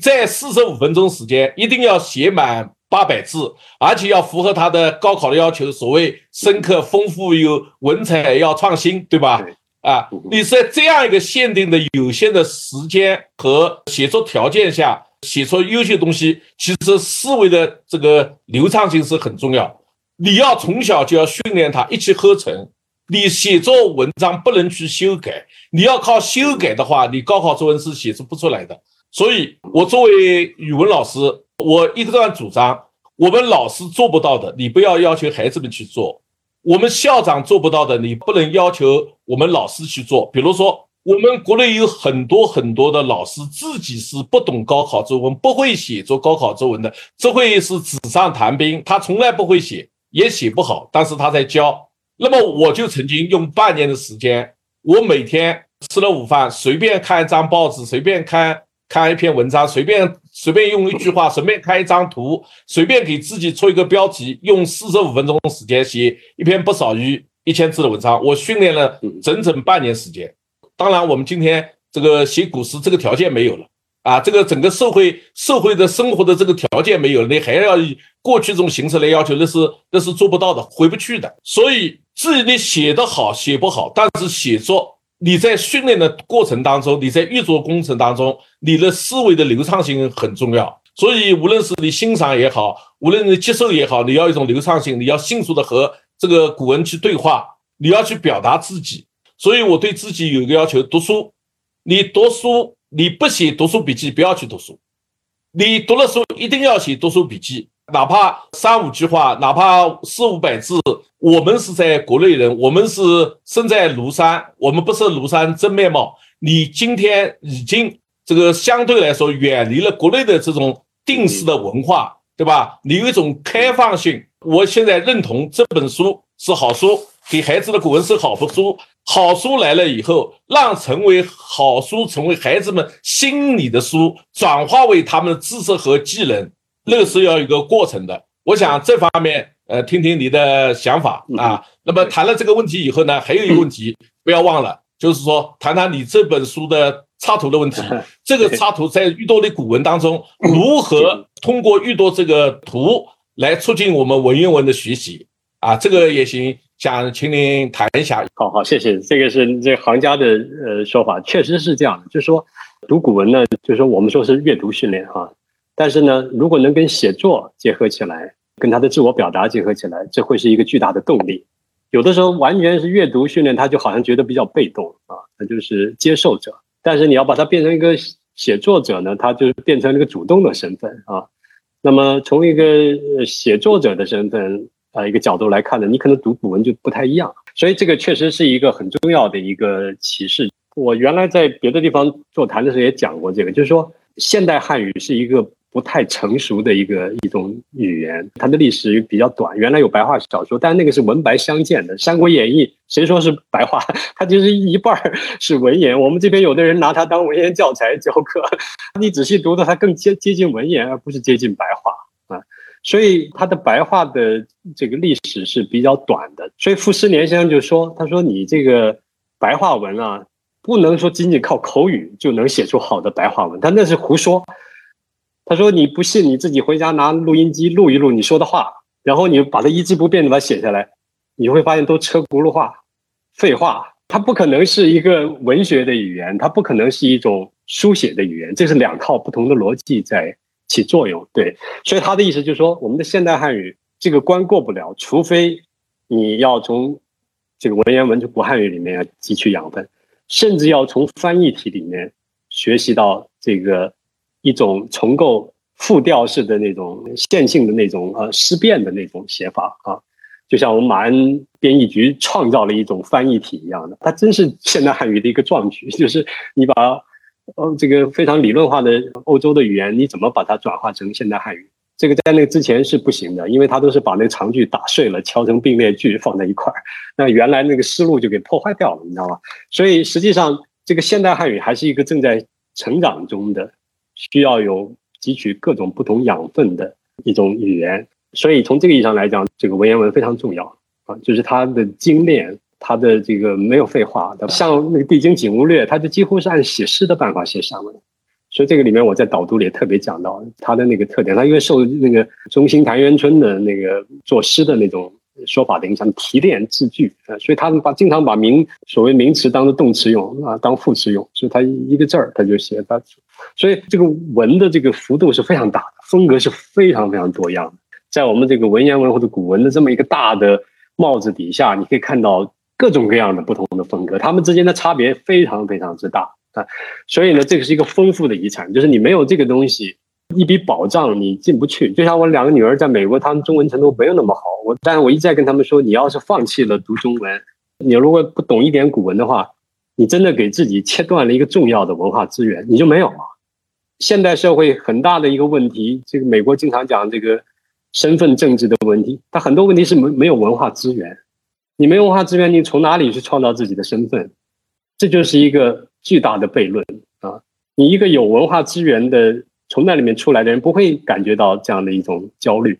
在四十五分钟时间，一定要写满。八百字，而且要符合他的高考的要求，所谓深刻、丰富、有文采，要创新，对吧？啊，你在这样一个限定的有限的时间和写作条件下，写出优秀东西，其实思维的这个流畅性是很重要。你要从小就要训练他一气呵成。你写作文章不能去修改，你要靠修改的话，你高考作文是写出不出来的。所以，我作为语文老师。我一直这样主张，我们老师做不到的，你不要要求孩子们去做；我们校长做不到的，你不能要求我们老师去做。比如说，我们国内有很多很多的老师自己是不懂高考作文，不会写作高考作文的，只会是纸上谈兵，他从来不会写，也写不好，但是他在教。那么我就曾经用半年的时间，我每天吃了午饭，随便看一张报纸，随便看。看一篇文章，随便随便用一句话，随便开一张图，随便给自己出一个标题，用四十五分钟时间写一篇不少于一千字的文章。我训练了整整半年时间。当然，我们今天这个写古诗这个条件没有了啊，这个整个社会社会的生活的这个条件没有了，你还要以过去这种形式来要求，那是那是做不到的，回不去的。所以，至于你写得好写不好，但是写作。你在训练的过程当中，你在阅读过程当中，你的思维的流畅性很重要。所以，无论是你欣赏也好，无论你接受也好，你要一种流畅性，你要迅速的和这个古文去对话，你要去表达自己。所以我对自己有一个要求：读书，你读书，你不写读书笔记，不要去读书；你读了书，一定要写读书笔记。哪怕三五句话，哪怕四五百字，我们是在国内人，我们是身在庐山，我们不是庐山真面貌。你今天已经这个相对来说远离了国内的这种定式的文化，对吧？你有一种开放性。我现在认同这本书是好书，给孩子的古文是好书。好书来了以后，让成为好书，成为孩子们心里的书，转化为他们的知识和技能。那个是要一个过程的，我想这方面，呃，听听你的想法啊。那么谈了这个问题以后呢，还有一个问题不要忘了，就是说谈谈你这本书的插图的问题。这个插图在遇到的古文当中，如何通过玉多这个图来促进我们文言文的学习啊？这个也行，想请您谈一下。好好，谢谢。这个是这行家的呃说法，确实是这样的，就是说读古文呢，就是说我们说是阅读训练哈。但是呢，如果能跟写作结合起来，跟他的自我表达结合起来，这会是一个巨大的动力。有的时候完全是阅读训练，他就好像觉得比较被动啊，他就是接受者。但是你要把它变成一个写作者呢，他就变成了一个主动的身份啊。那么从一个写作者的身份啊一个角度来看呢，你可能读古文就不太一样。所以这个确实是一个很重要的一个启示。我原来在别的地方座谈的时候也讲过这个，就是说现代汉语是一个。不太成熟的一个一种语言，它的历史比较短。原来有白话小说，但那个是文白相间的，《三国演义》谁说是白话？[LAUGHS] 它就是一半是文言。我们这边有的人拿它当文言教材教课，[LAUGHS] 你仔细读的，它更接接近文言，而不是接近白话啊。所以它的白话的这个历史是比较短的。所以傅斯年先生就说：“他说你这个白话文啊，不能说仅仅靠口语就能写出好的白话文，他那是胡说。”他说：“你不信，你自己回家拿录音机录一录你说的话，然后你把它一字不变的把它写下来，你会发现都车轱辘话、废话。它不可能是一个文学的语言，它不可能是一种书写的语言，这是两套不同的逻辑在起作用。对，所以他的意思就是说，我们的现代汉语这个关过不了，除非你要从这个文言文、古汉语里面要汲取养分，甚至要从翻译体里面学习到这个一种重构复调式的那种线性的那种呃思辨的那种写法啊。就像我们马恩编译局创造了一种翻译体一样的，它真是现代汉语的一个壮举。[LAUGHS] 就是你把呃这个非常理论化的欧洲的语言，你怎么把它转化成现代汉语？这个在那之前是不行的，因为它都是把那个长句打碎了，敲成并列句放在一块儿，[LAUGHS] 那原来那个思路就给破坏掉了，你知道吗？所以实际上，这个现代汉语还是一个正在成长中的，需要有汲取各种不同养分的一种语言。所以从这个意义上来讲，这个文言文非常重要啊，就是它的精炼，它的这个没有废话，像那个《帝京景物略》，它就几乎是按写诗的办法写散文。所以这个里面我在导读里也特别讲到它的那个特点，它因为受那个中兴谭元春的那个作诗的那种说法的影响，提炼字句啊，所以他们把经常把名所谓名词当做动词用啊，当副词用，所以他一个字儿他就写他，所以这个文的这个幅度是非常大的，风格是非常非常多样的。在我们这个文言文或者古文的这么一个大的帽子底下，你可以看到各种各样的不同的风格，它们之间的差别非常非常之大啊。所以呢，这个是一个丰富的遗产，就是你没有这个东西，一笔宝藏你进不去。就像我两个女儿在美国，她们中文程度没有那么好，我但是我一再跟他们说，你要是放弃了读中文，你如果不懂一点古文的话，你真的给自己切断了一个重要的文化资源，你就没有了。现代社会很大的一个问题，这个美国经常讲这个。身份政治的问题，它很多问题是没没有文化资源，你没文化资源，你从哪里去创造自己的身份？这就是一个巨大的悖论啊！你一个有文化资源的，从那里面出来的人，不会感觉到这样的一种焦虑。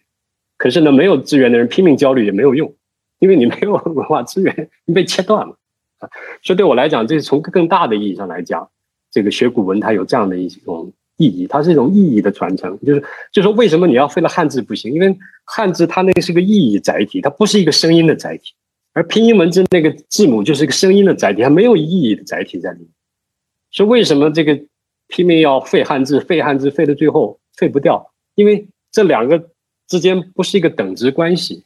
可是呢，没有资源的人拼命焦虑也没有用，因为你没有文化资源，你被切断了啊！所以对我来讲，这是从更大的意义上来讲，这个学古文它有这样的一种。意义，它是一种意义的传承，就是，就说为什么你要废了汉字不行？因为汉字它那个是个意义载体，它不是一个声音的载体，而拼音文字那个字母就是一个声音的载体，它没有意义的载体在里面。所以为什么这个拼命要废汉字？废汉字废到最后废不掉，因为这两个之间不是一个等值关系。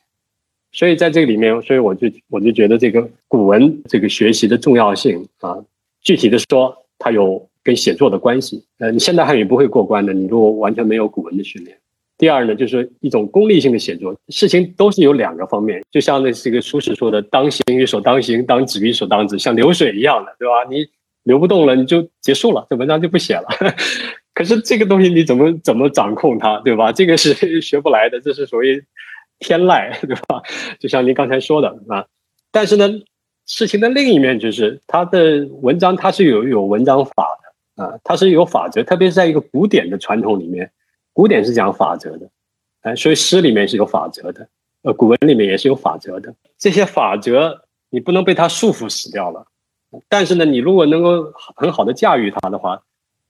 所以在这个里面，所以我就我就觉得这个古文这个学习的重要性啊，具体的说，它有。跟写作的关系，呃，你现代汉语不会过关的。你如果完全没有古文的训练，第二呢，就是一种功利性的写作，事情都是有两个方面，就像那这个苏轼说的“当行于所当行，当止于所当止”，像流水一样的，对吧？你流不动了，你就结束了，这文章就不写了。[LAUGHS] 可是这个东西你怎么怎么掌控它，对吧？这个是 [LAUGHS] 学不来的，这是属于天籁，对吧？就像您刚才说的啊，但是呢，事情的另一面就是他的文章，它是有有文章法的。啊，它是有法则，特别是在一个古典的传统里面，古典是讲法则的，哎，所以诗里面是有法则的，呃，古文里面也是有法则的。这些法则你不能被它束缚死掉了，但是呢，你如果能够很好的驾驭它的话，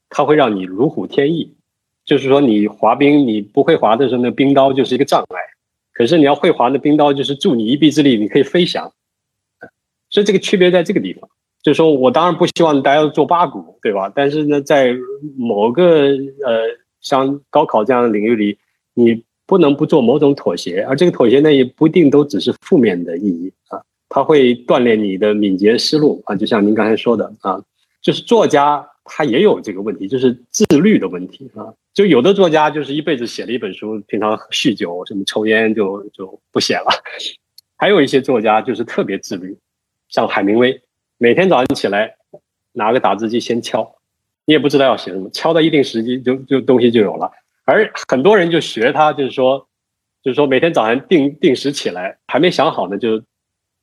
它会让你如虎添翼。就是说，你滑冰你不会滑的时候，那冰刀就是一个障碍；可是你要会滑的冰刀就是助你一臂之力，你可以飞翔。所以这个区别在这个地方。就是说我当然不希望大家做八股，对吧？但是呢，在某个呃像高考这样的领域里，你不能不做某种妥协，而这个妥协呢，也不一定都只是负面的意义啊，它会锻炼你的敏捷思路啊。就像您刚才说的啊，就是作家他也有这个问题，就是自律的问题啊。就有的作家就是一辈子写了一本书，平常酗酒什么抽烟就就不写了，[LAUGHS] 还有一些作家就是特别自律，像海明威。每天早上起来，拿个打字机先敲，你也不知道要写什么，敲到一定时机就就东西就有了。而很多人就学他，就是说，就是说每天早上定定时起来，还没想好呢，就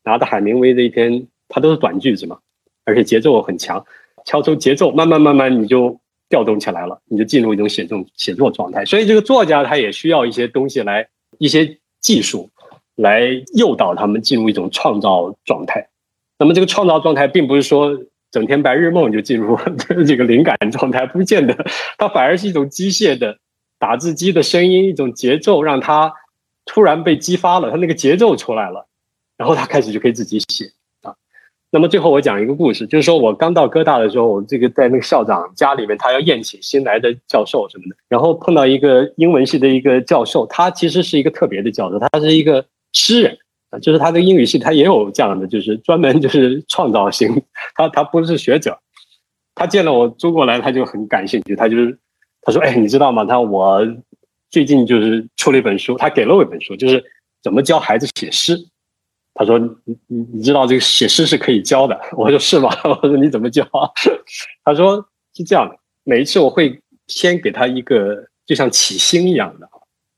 拿着海明威的一篇，他都是短句子嘛，而且节奏很强，敲出节奏，慢慢慢慢你就调动起来了，你就进入一种写作写作状态。所以这个作家他也需要一些东西来一些技术来诱导他们进入一种创造状态。那么这个创造状态，并不是说整天白日梦就进入 [LAUGHS] 这个灵感状态，不见得，它反而是一种机械的打字机的声音，一种节奏，让它突然被激发了，它那个节奏出来了，然后他开始就可以自己写啊。那么最后我讲一个故事，就是说我刚到哥大的时候，我这个在那个校长家里面，他要宴请新来的教授什么的，然后碰到一个英文系的一个教授，他其实是一个特别的教授，他是一个诗人，就是他的英语系他也有这样的，就是专门就是创造型，他他不是学者，他见了我中国来，他就很感兴趣，他就是他说，哎，你知道吗？他我最近就是出了一本书，他给了我一本书，就是怎么教孩子写诗。他说：“你你你知道这个写诗是可以教的。”我说：“是吗？” [LAUGHS] 我说：“你怎么教？” [LAUGHS] 他说：“是这样的，每一次我会先给他一个就像起星一样的，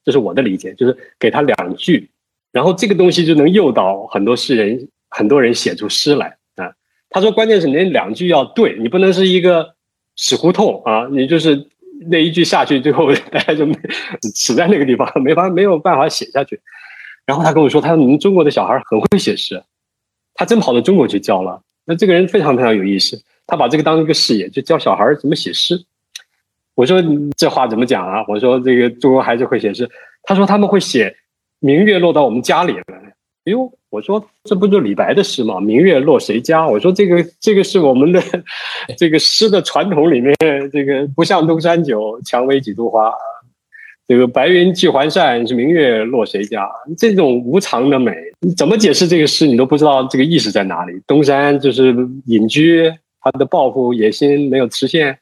这是我的理解，就是给他两句，然后这个东西就能诱导很多诗人、很多人写出诗来啊。”他说：“关键是那两句要对，你不能是一个死胡同啊，你就是那一句下去，最后 [LAUGHS] 大家就死在那个地方，没法没有办法写下去。”然后他跟我说：“他说你们中国的小孩很会写诗，他真跑到中国去教了。那这个人非常非常有意思，他把这个当一个事业，就教小孩怎么写诗。”我说：“这话怎么讲啊？”我说：“这个中国孩子会写诗。”他说：“他们会写‘明月落到我们家里来’。”哎呦，我说：“这不就李白的诗吗？‘明月落谁家’？我说：‘这个这个是我们的 [LAUGHS] 这个诗的传统里面，这个不向东山酒，蔷薇几度花。’”这个白云聚还散，是明月落谁家？这种无常的美，你怎么解释这个诗？你都不知道这个意思在哪里。东山就是隐居，他的抱负野心没有实现，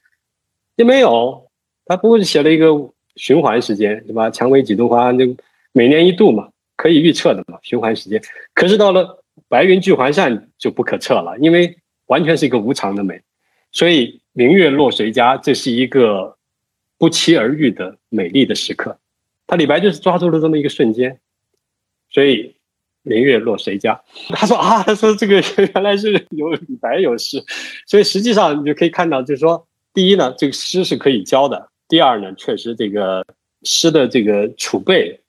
也没有。他不是写了一个循环时间，对吧？蔷薇几度花，就每年一度嘛，可以预测的嘛，循环时间。可是到了白云聚还散就不可测了，因为完全是一个无常的美。所以明月落谁家，这是一个。不期而遇的美丽的时刻，他李白就是抓住了这么一个瞬间，所以明月落谁家？[LAUGHS] 他说啊，他说这个 [LAUGHS] 原来是有李白有诗，所以实际上你就可以看到，就是说，第一呢，这个诗是可以教的；第二呢，确实这个诗的这个储备，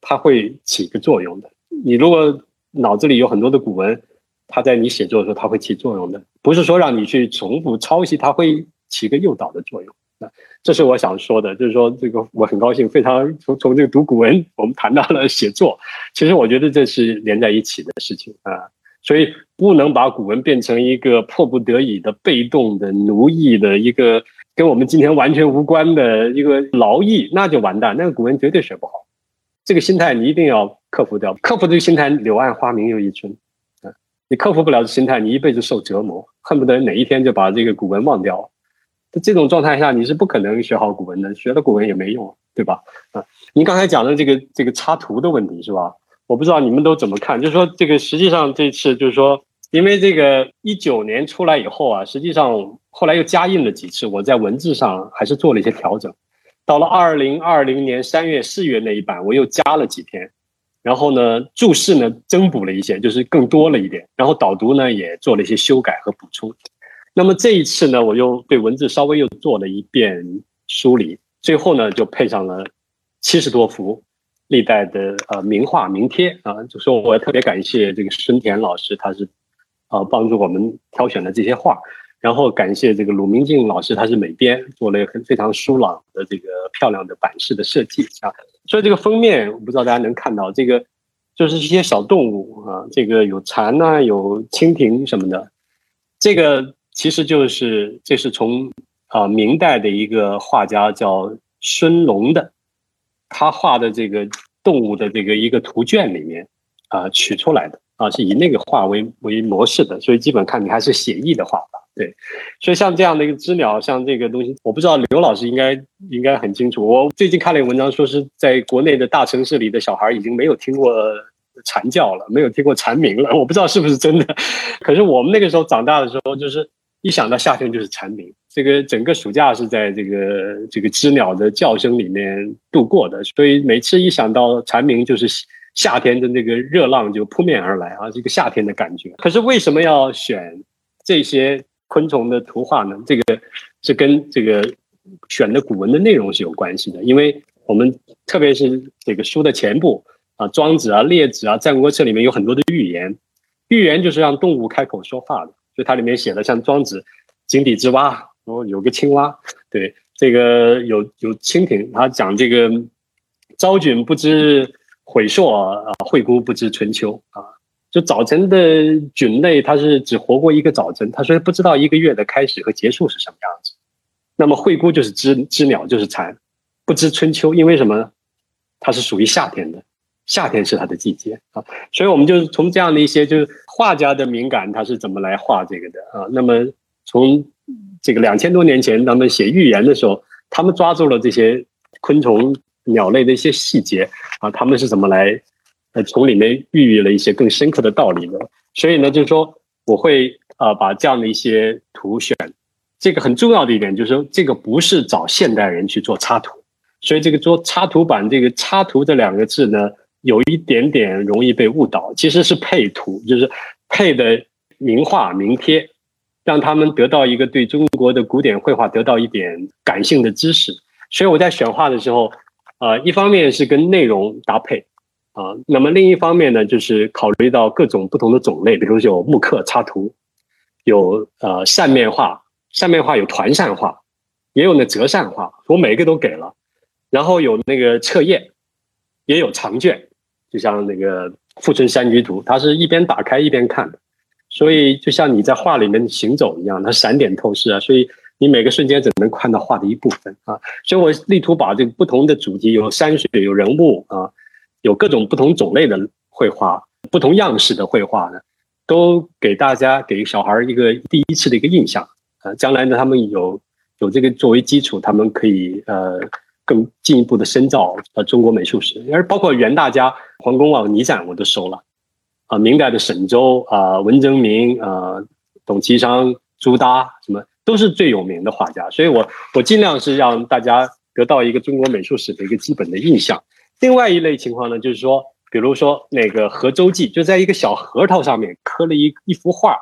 它会起个作用的。你如果脑子里有很多的古文，它在你写作的时候，它会起作用的，不是说让你去重复抄袭，它会起个诱导的作用。啊这是我想说的，就是说这个我很高兴，非常从从这个读古文，我们谈到了写作，其实我觉得这是连在一起的事情啊，所以不能把古文变成一个迫不得已的、被动的、奴役的一个跟我们今天完全无关的一个劳役，那就完蛋，那个古文绝对学不好。这个心态你一定要克服掉，克服这个心态，柳暗花明又一村啊！你克服不了这心态，你一辈子受折磨，恨不得哪一天就把这个古文忘掉。在这种状态下，你是不可能学好古文的，学了古文也没用，对吧？啊，您刚才讲的这个这个插图的问题是吧？我不知道你们都怎么看，就是说这个实际上这次就是说，因为这个一九年出来以后啊，实际上后来又加印了几次，我在文字上还是做了一些调整。到了二零二零年三月、四月那一版，我又加了几篇，然后呢，注释呢增补了一些，就是更多了一点，然后导读呢也做了一些修改和补充。那么这一次呢，我又对文字稍微又做了一遍梳理，最后呢就配上了七十多幅历代的呃名画名帖啊，就说我特别感谢这个孙田老师，他是啊帮助我们挑选的这些画，然后感谢这个鲁明静老师，他是美编，做了很非常疏朗的这个漂亮的版式的设计啊，所以这个封面我不知道大家能看到，这个就是一些小动物啊，这个有蝉呐，有蜻蜓什么的，这个。其实就是，这是从啊明代的一个画家叫孙龙的，他画的这个动物的这个一个图卷里面啊取出来的啊，是以那个画为为模式的，所以基本看你还是写意的画法。对，所以像这样的一个知了，像这个东西，我不知道刘老师应该应该很清楚。我最近看了一个文章，说是在国内的大城市里的小孩已经没有听过蝉叫了，没有听过蝉鸣了。我不知道是不是真的，[LAUGHS] 可是我们那个时候长大的时候，就是。一想到夏天就是蝉鸣，这个整个暑假是在这个这个知鸟的叫声里面度过的，所以每次一想到蝉鸣，就是夏天的那个热浪就扑面而来啊，这个夏天的感觉。可是为什么要选这些昆虫的图画呢？这个是跟这个选的古文的内容是有关系的，因为我们特别是这个书的前部啊，《庄子》啊，《列子》啊，《战国策》里面有很多的寓言，寓言就是让动物开口说话的。就它里面写的像庄子井底之蛙，然后有个青蛙，对这个有有蜻蜓，他讲这个昭君不知悔朔啊，惠姑不知春秋啊，就早晨的菌类，它是只活过一个早晨，它所以不知道一个月的开始和结束是什么样子。那么惠姑就是知知鸟，就是蝉，不知春秋，因为什么呢？它是属于夏天的，夏天是它的季节啊。所以我们就是从这样的一些，就是画家的敏感，他是怎么来画这个的啊？那么从这个两千多年前他们写寓言的时候，他们抓住了这些昆虫、鸟类的一些细节啊，他们是怎么来呃从里面孕育了一些更深刻的道理的？所以呢，就是说我会啊把这样的一些图选。这个很重要的一点就是说，这个不是找现代人去做插图，所以这个做插图版，这个插图这两个字呢，有一点点容易被误导。其实是配图，就是配的名画名帖，让他们得到一个对中国的古典绘画得到一点感性的知识。所以我在选画的时候，呃，一方面是跟内容搭配，啊，那么另一方面呢，就是考虑到各种不同的种类，比如有木刻插图，有呃扇面画。扇面画有团扇画，也有那折扇画，我每个都给了。然后有那个册页，也有长卷，就像那个《富春山居图》，它是一边打开一边看的，所以就像你在画里面行走一样，它闪点透视啊，所以你每个瞬间只能看到画的一部分啊。所以我力图把这个不同的主题，有山水，有人物啊，有各种不同种类的绘画，不同样式的绘画呢，都给大家给小孩一个第一次的一个印象。啊，将来呢，他们有有这个作为基础，他们可以呃更进一步的深造呃中国美术史，而包括元大家黄公望倪瓒我都收了，啊，明代的沈周啊，文征明啊，董其昌、朱耷什么都是最有名的画家，所以我我尽量是让大家得到一个中国美术史的一个基本的印象。另外一类情况呢，就是说，比如说那个河州记，就在一个小核桃上面刻了一一幅画。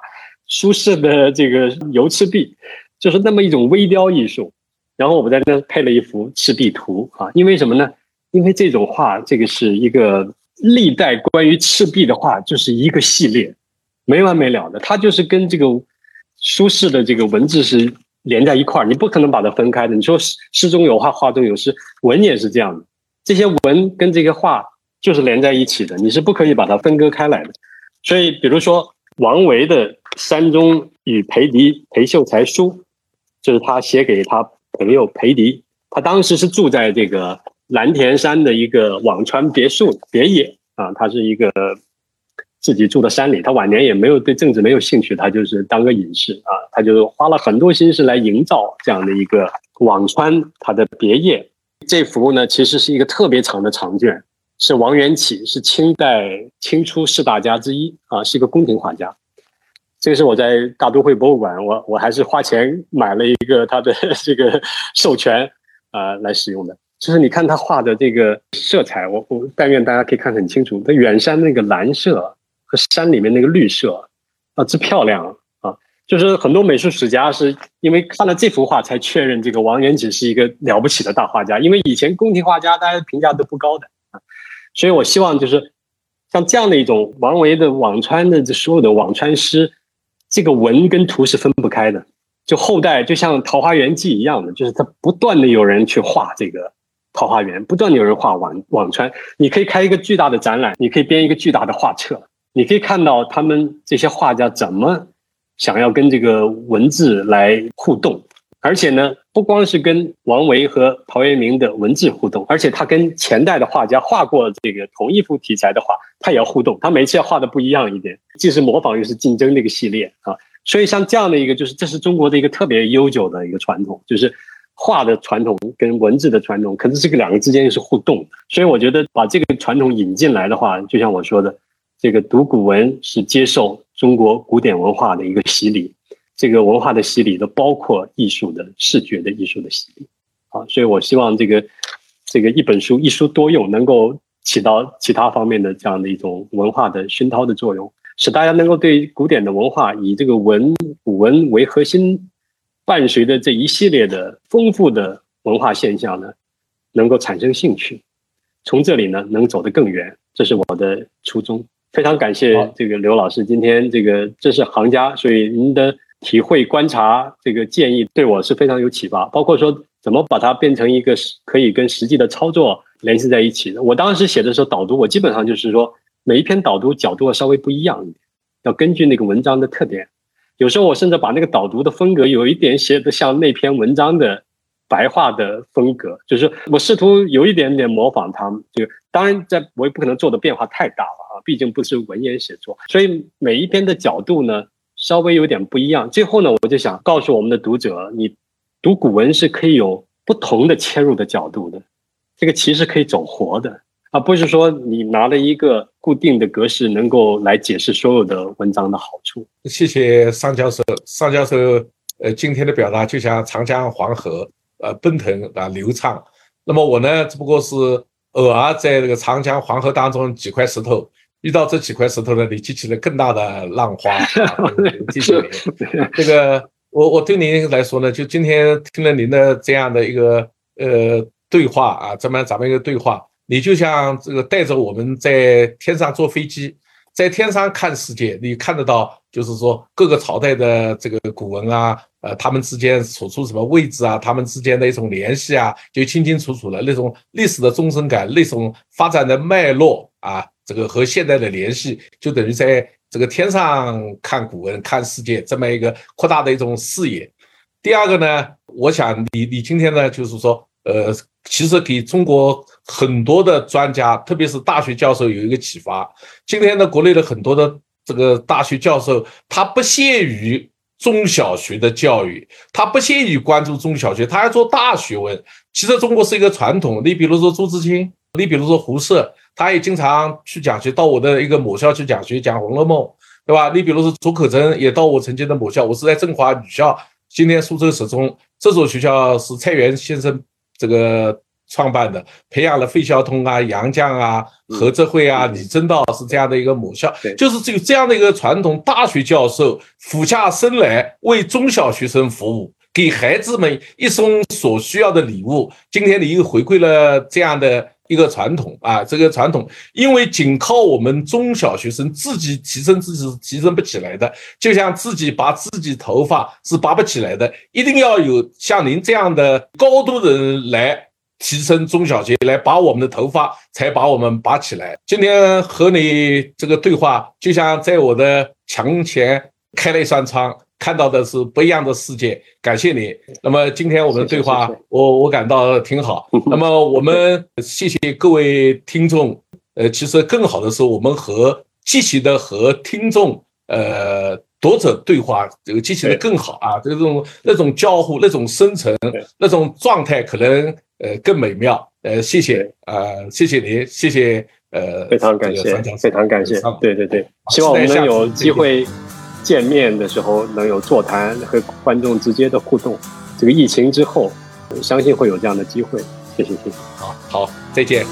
苏轼的这个油赤壁，就是那么一种微雕艺术。然后我们在那配了一幅赤壁图啊，因为什么呢？因为这种画，这个是一个历代关于赤壁的画，就是一个系列，没完没了的。它就是跟这个苏轼的这个文字是连在一块儿，你不可能把它分开的。你说诗诗中有画，画中有诗，文也是这样的。这些文跟这个画就是连在一起的，你是不可以把它分割开来的。所以，比如说王维的。山中与裴迪、裴秀才书，就是他写给他朋友裴迪。他当时是住在这个蓝田山的一个辋川别墅别野啊，他是一个自己住的山里。他晚年也没有对政治没有兴趣，他就是当个隐士啊。他就花了很多心思来营造这样的一个辋川他的别业。这幅呢，其实是一个特别长的长卷，是王元启，是清代清初四大家之一啊，是一个宫廷画家。这个是我在大都会博物馆，我我还是花钱买了一个他的 [LAUGHS] 这个授权啊来使用的。就是你看他画的这个色彩，我我但愿大家可以看很清楚。他远山那个蓝色和山里面那个绿色啊，之漂亮啊！就是很多美术史家是因为看了这幅画才确认这个王元吉是一个了不起的大画家，因为以前宫廷画家大家评价都不高的啊。所以我希望就是像这样的一种王维的辋川的这所有的辋川诗。这个文跟图是分不开的，就后代就像《桃花源记》一样的，就是它不断的有人去画这个桃花源，不断的有人画网网川。你可以开一个巨大的展览，你可以编一个巨大的画册，你可以看到他们这些画家怎么想要跟这个文字来互动。而且呢，不光是跟王维和陶渊明的文字互动，而且他跟前代的画家画过这个同一幅题材的画，他也要互动。他每次要画的不一样一点，既是模仿又是竞争的一个系列啊。所以像这样的一个，就是这是中国的一个特别悠久的一个传统，就是画的传统跟文字的传统，可是这个两个之间又是互动。所以我觉得把这个传统引进来的话，就像我说的，这个读古文是接受中国古典文化的一个洗礼。这个文化的洗礼都包括艺术的视觉的艺术的洗礼，啊，所以我希望这个这个一本书一书多用，能够起到其他方面的这样的一种文化的熏陶的作用，使大家能够对古典的文化以这个文古文为核心，伴随着这一系列的丰富的文化现象呢，能够产生兴趣，从这里呢能走得更远，这是我的初衷。非常感谢这个刘老师今天这个这是行家，所以您的。体会、观察这个建议对我是非常有启发，包括说怎么把它变成一个可以跟实际的操作联系在一起的。我当时写的时候导读，我基本上就是说每一篇导读角度稍微不一样一点，要根据那个文章的特点。有时候我甚至把那个导读的风格有一点写的像那篇文章的白话的风格，就是我试图有一点点模仿他们。就当然，在我也不可能做的变化太大了啊，毕竟不是文言写作，所以每一篇的角度呢稍微有点不一样。最后呢，我就想告诉我们的读者，你读古文是可以有不同的切入的角度的，这个其实可以走活的。而不是说你拿了一个固定的格式，能够来解释所有的文章的好处。谢谢尚教授，尚教授，呃，今天的表达就像长江黄河，呃，奔腾啊，流畅。那么我呢，只不过是偶尔在这个长江黄河当中几块石头，遇到这几块石头呢，你激起了更大的浪花。谢谢您。这个，我我对您来说呢，就今天听了您的这样的一个呃对话啊，这么咱们一个对话。你就像这个带着我们在天上坐飞机，在天上看世界，你看得到，就是说各个朝代的这个古文啊，呃，他们之间处出什么位置啊，他们之间的一种联系啊，就清清楚楚的那种历史的纵深感，那种发展的脉络啊，这个和现在的联系，就等于在这个天上看古文、看世界这么一个扩大的一种视野。第二个呢，我想你你今天呢，就是说，呃。其实给中国很多的专家，特别是大学教授有一个启发。今天的国内的很多的这个大学教授，他不屑于中小学的教育，他不屑于关注中小学，他要做大学问。其实中国是一个传统，你比如说朱自清，你比如说胡适，他也经常去讲学，到我的一个母校去讲学，讲《红楼梦》，对吧？你比如说左可桢也到我曾经的母校，我是在振华女校，今天苏州十中这所学校是蔡元先生。这个创办的，培养了费孝通啊、杨绛啊、何泽慧啊、李政道是这样的一个母校，就是只有这样的一个传统大学教授俯下身来为中小学生服务，给孩子们一生所需要的礼物。今天你又回馈了这样的一个传统啊，这个传统，因为仅靠我们中小学生自己提升自己是提升不起来的，就像自己拔自己头发是拔不起来的，一定要有像您这样的高度的人来。提升中小学来把我们的头发才把我们拔起来。今天和你这个对话，就像在我的墙前开了一扇窗，看到的是不一样的世界。感谢你。那么今天我们的对话，我我感到挺好。那么我们谢谢各位听众。呃，其实更好的是我们和积极的和听众呃读者对话，这个积极的更好啊。这种那种交互、那种深层、那种状态，可能。呃，更美妙。呃，谢谢，呃，谢谢您，谢谢，呃，非常感谢，非常感谢。对对对，希望我们能有机会见面的时候，能有座谈和观众直接的互动。这个疫情之后，相信会有这样的机会。谢谢，谢谢。好好，再见。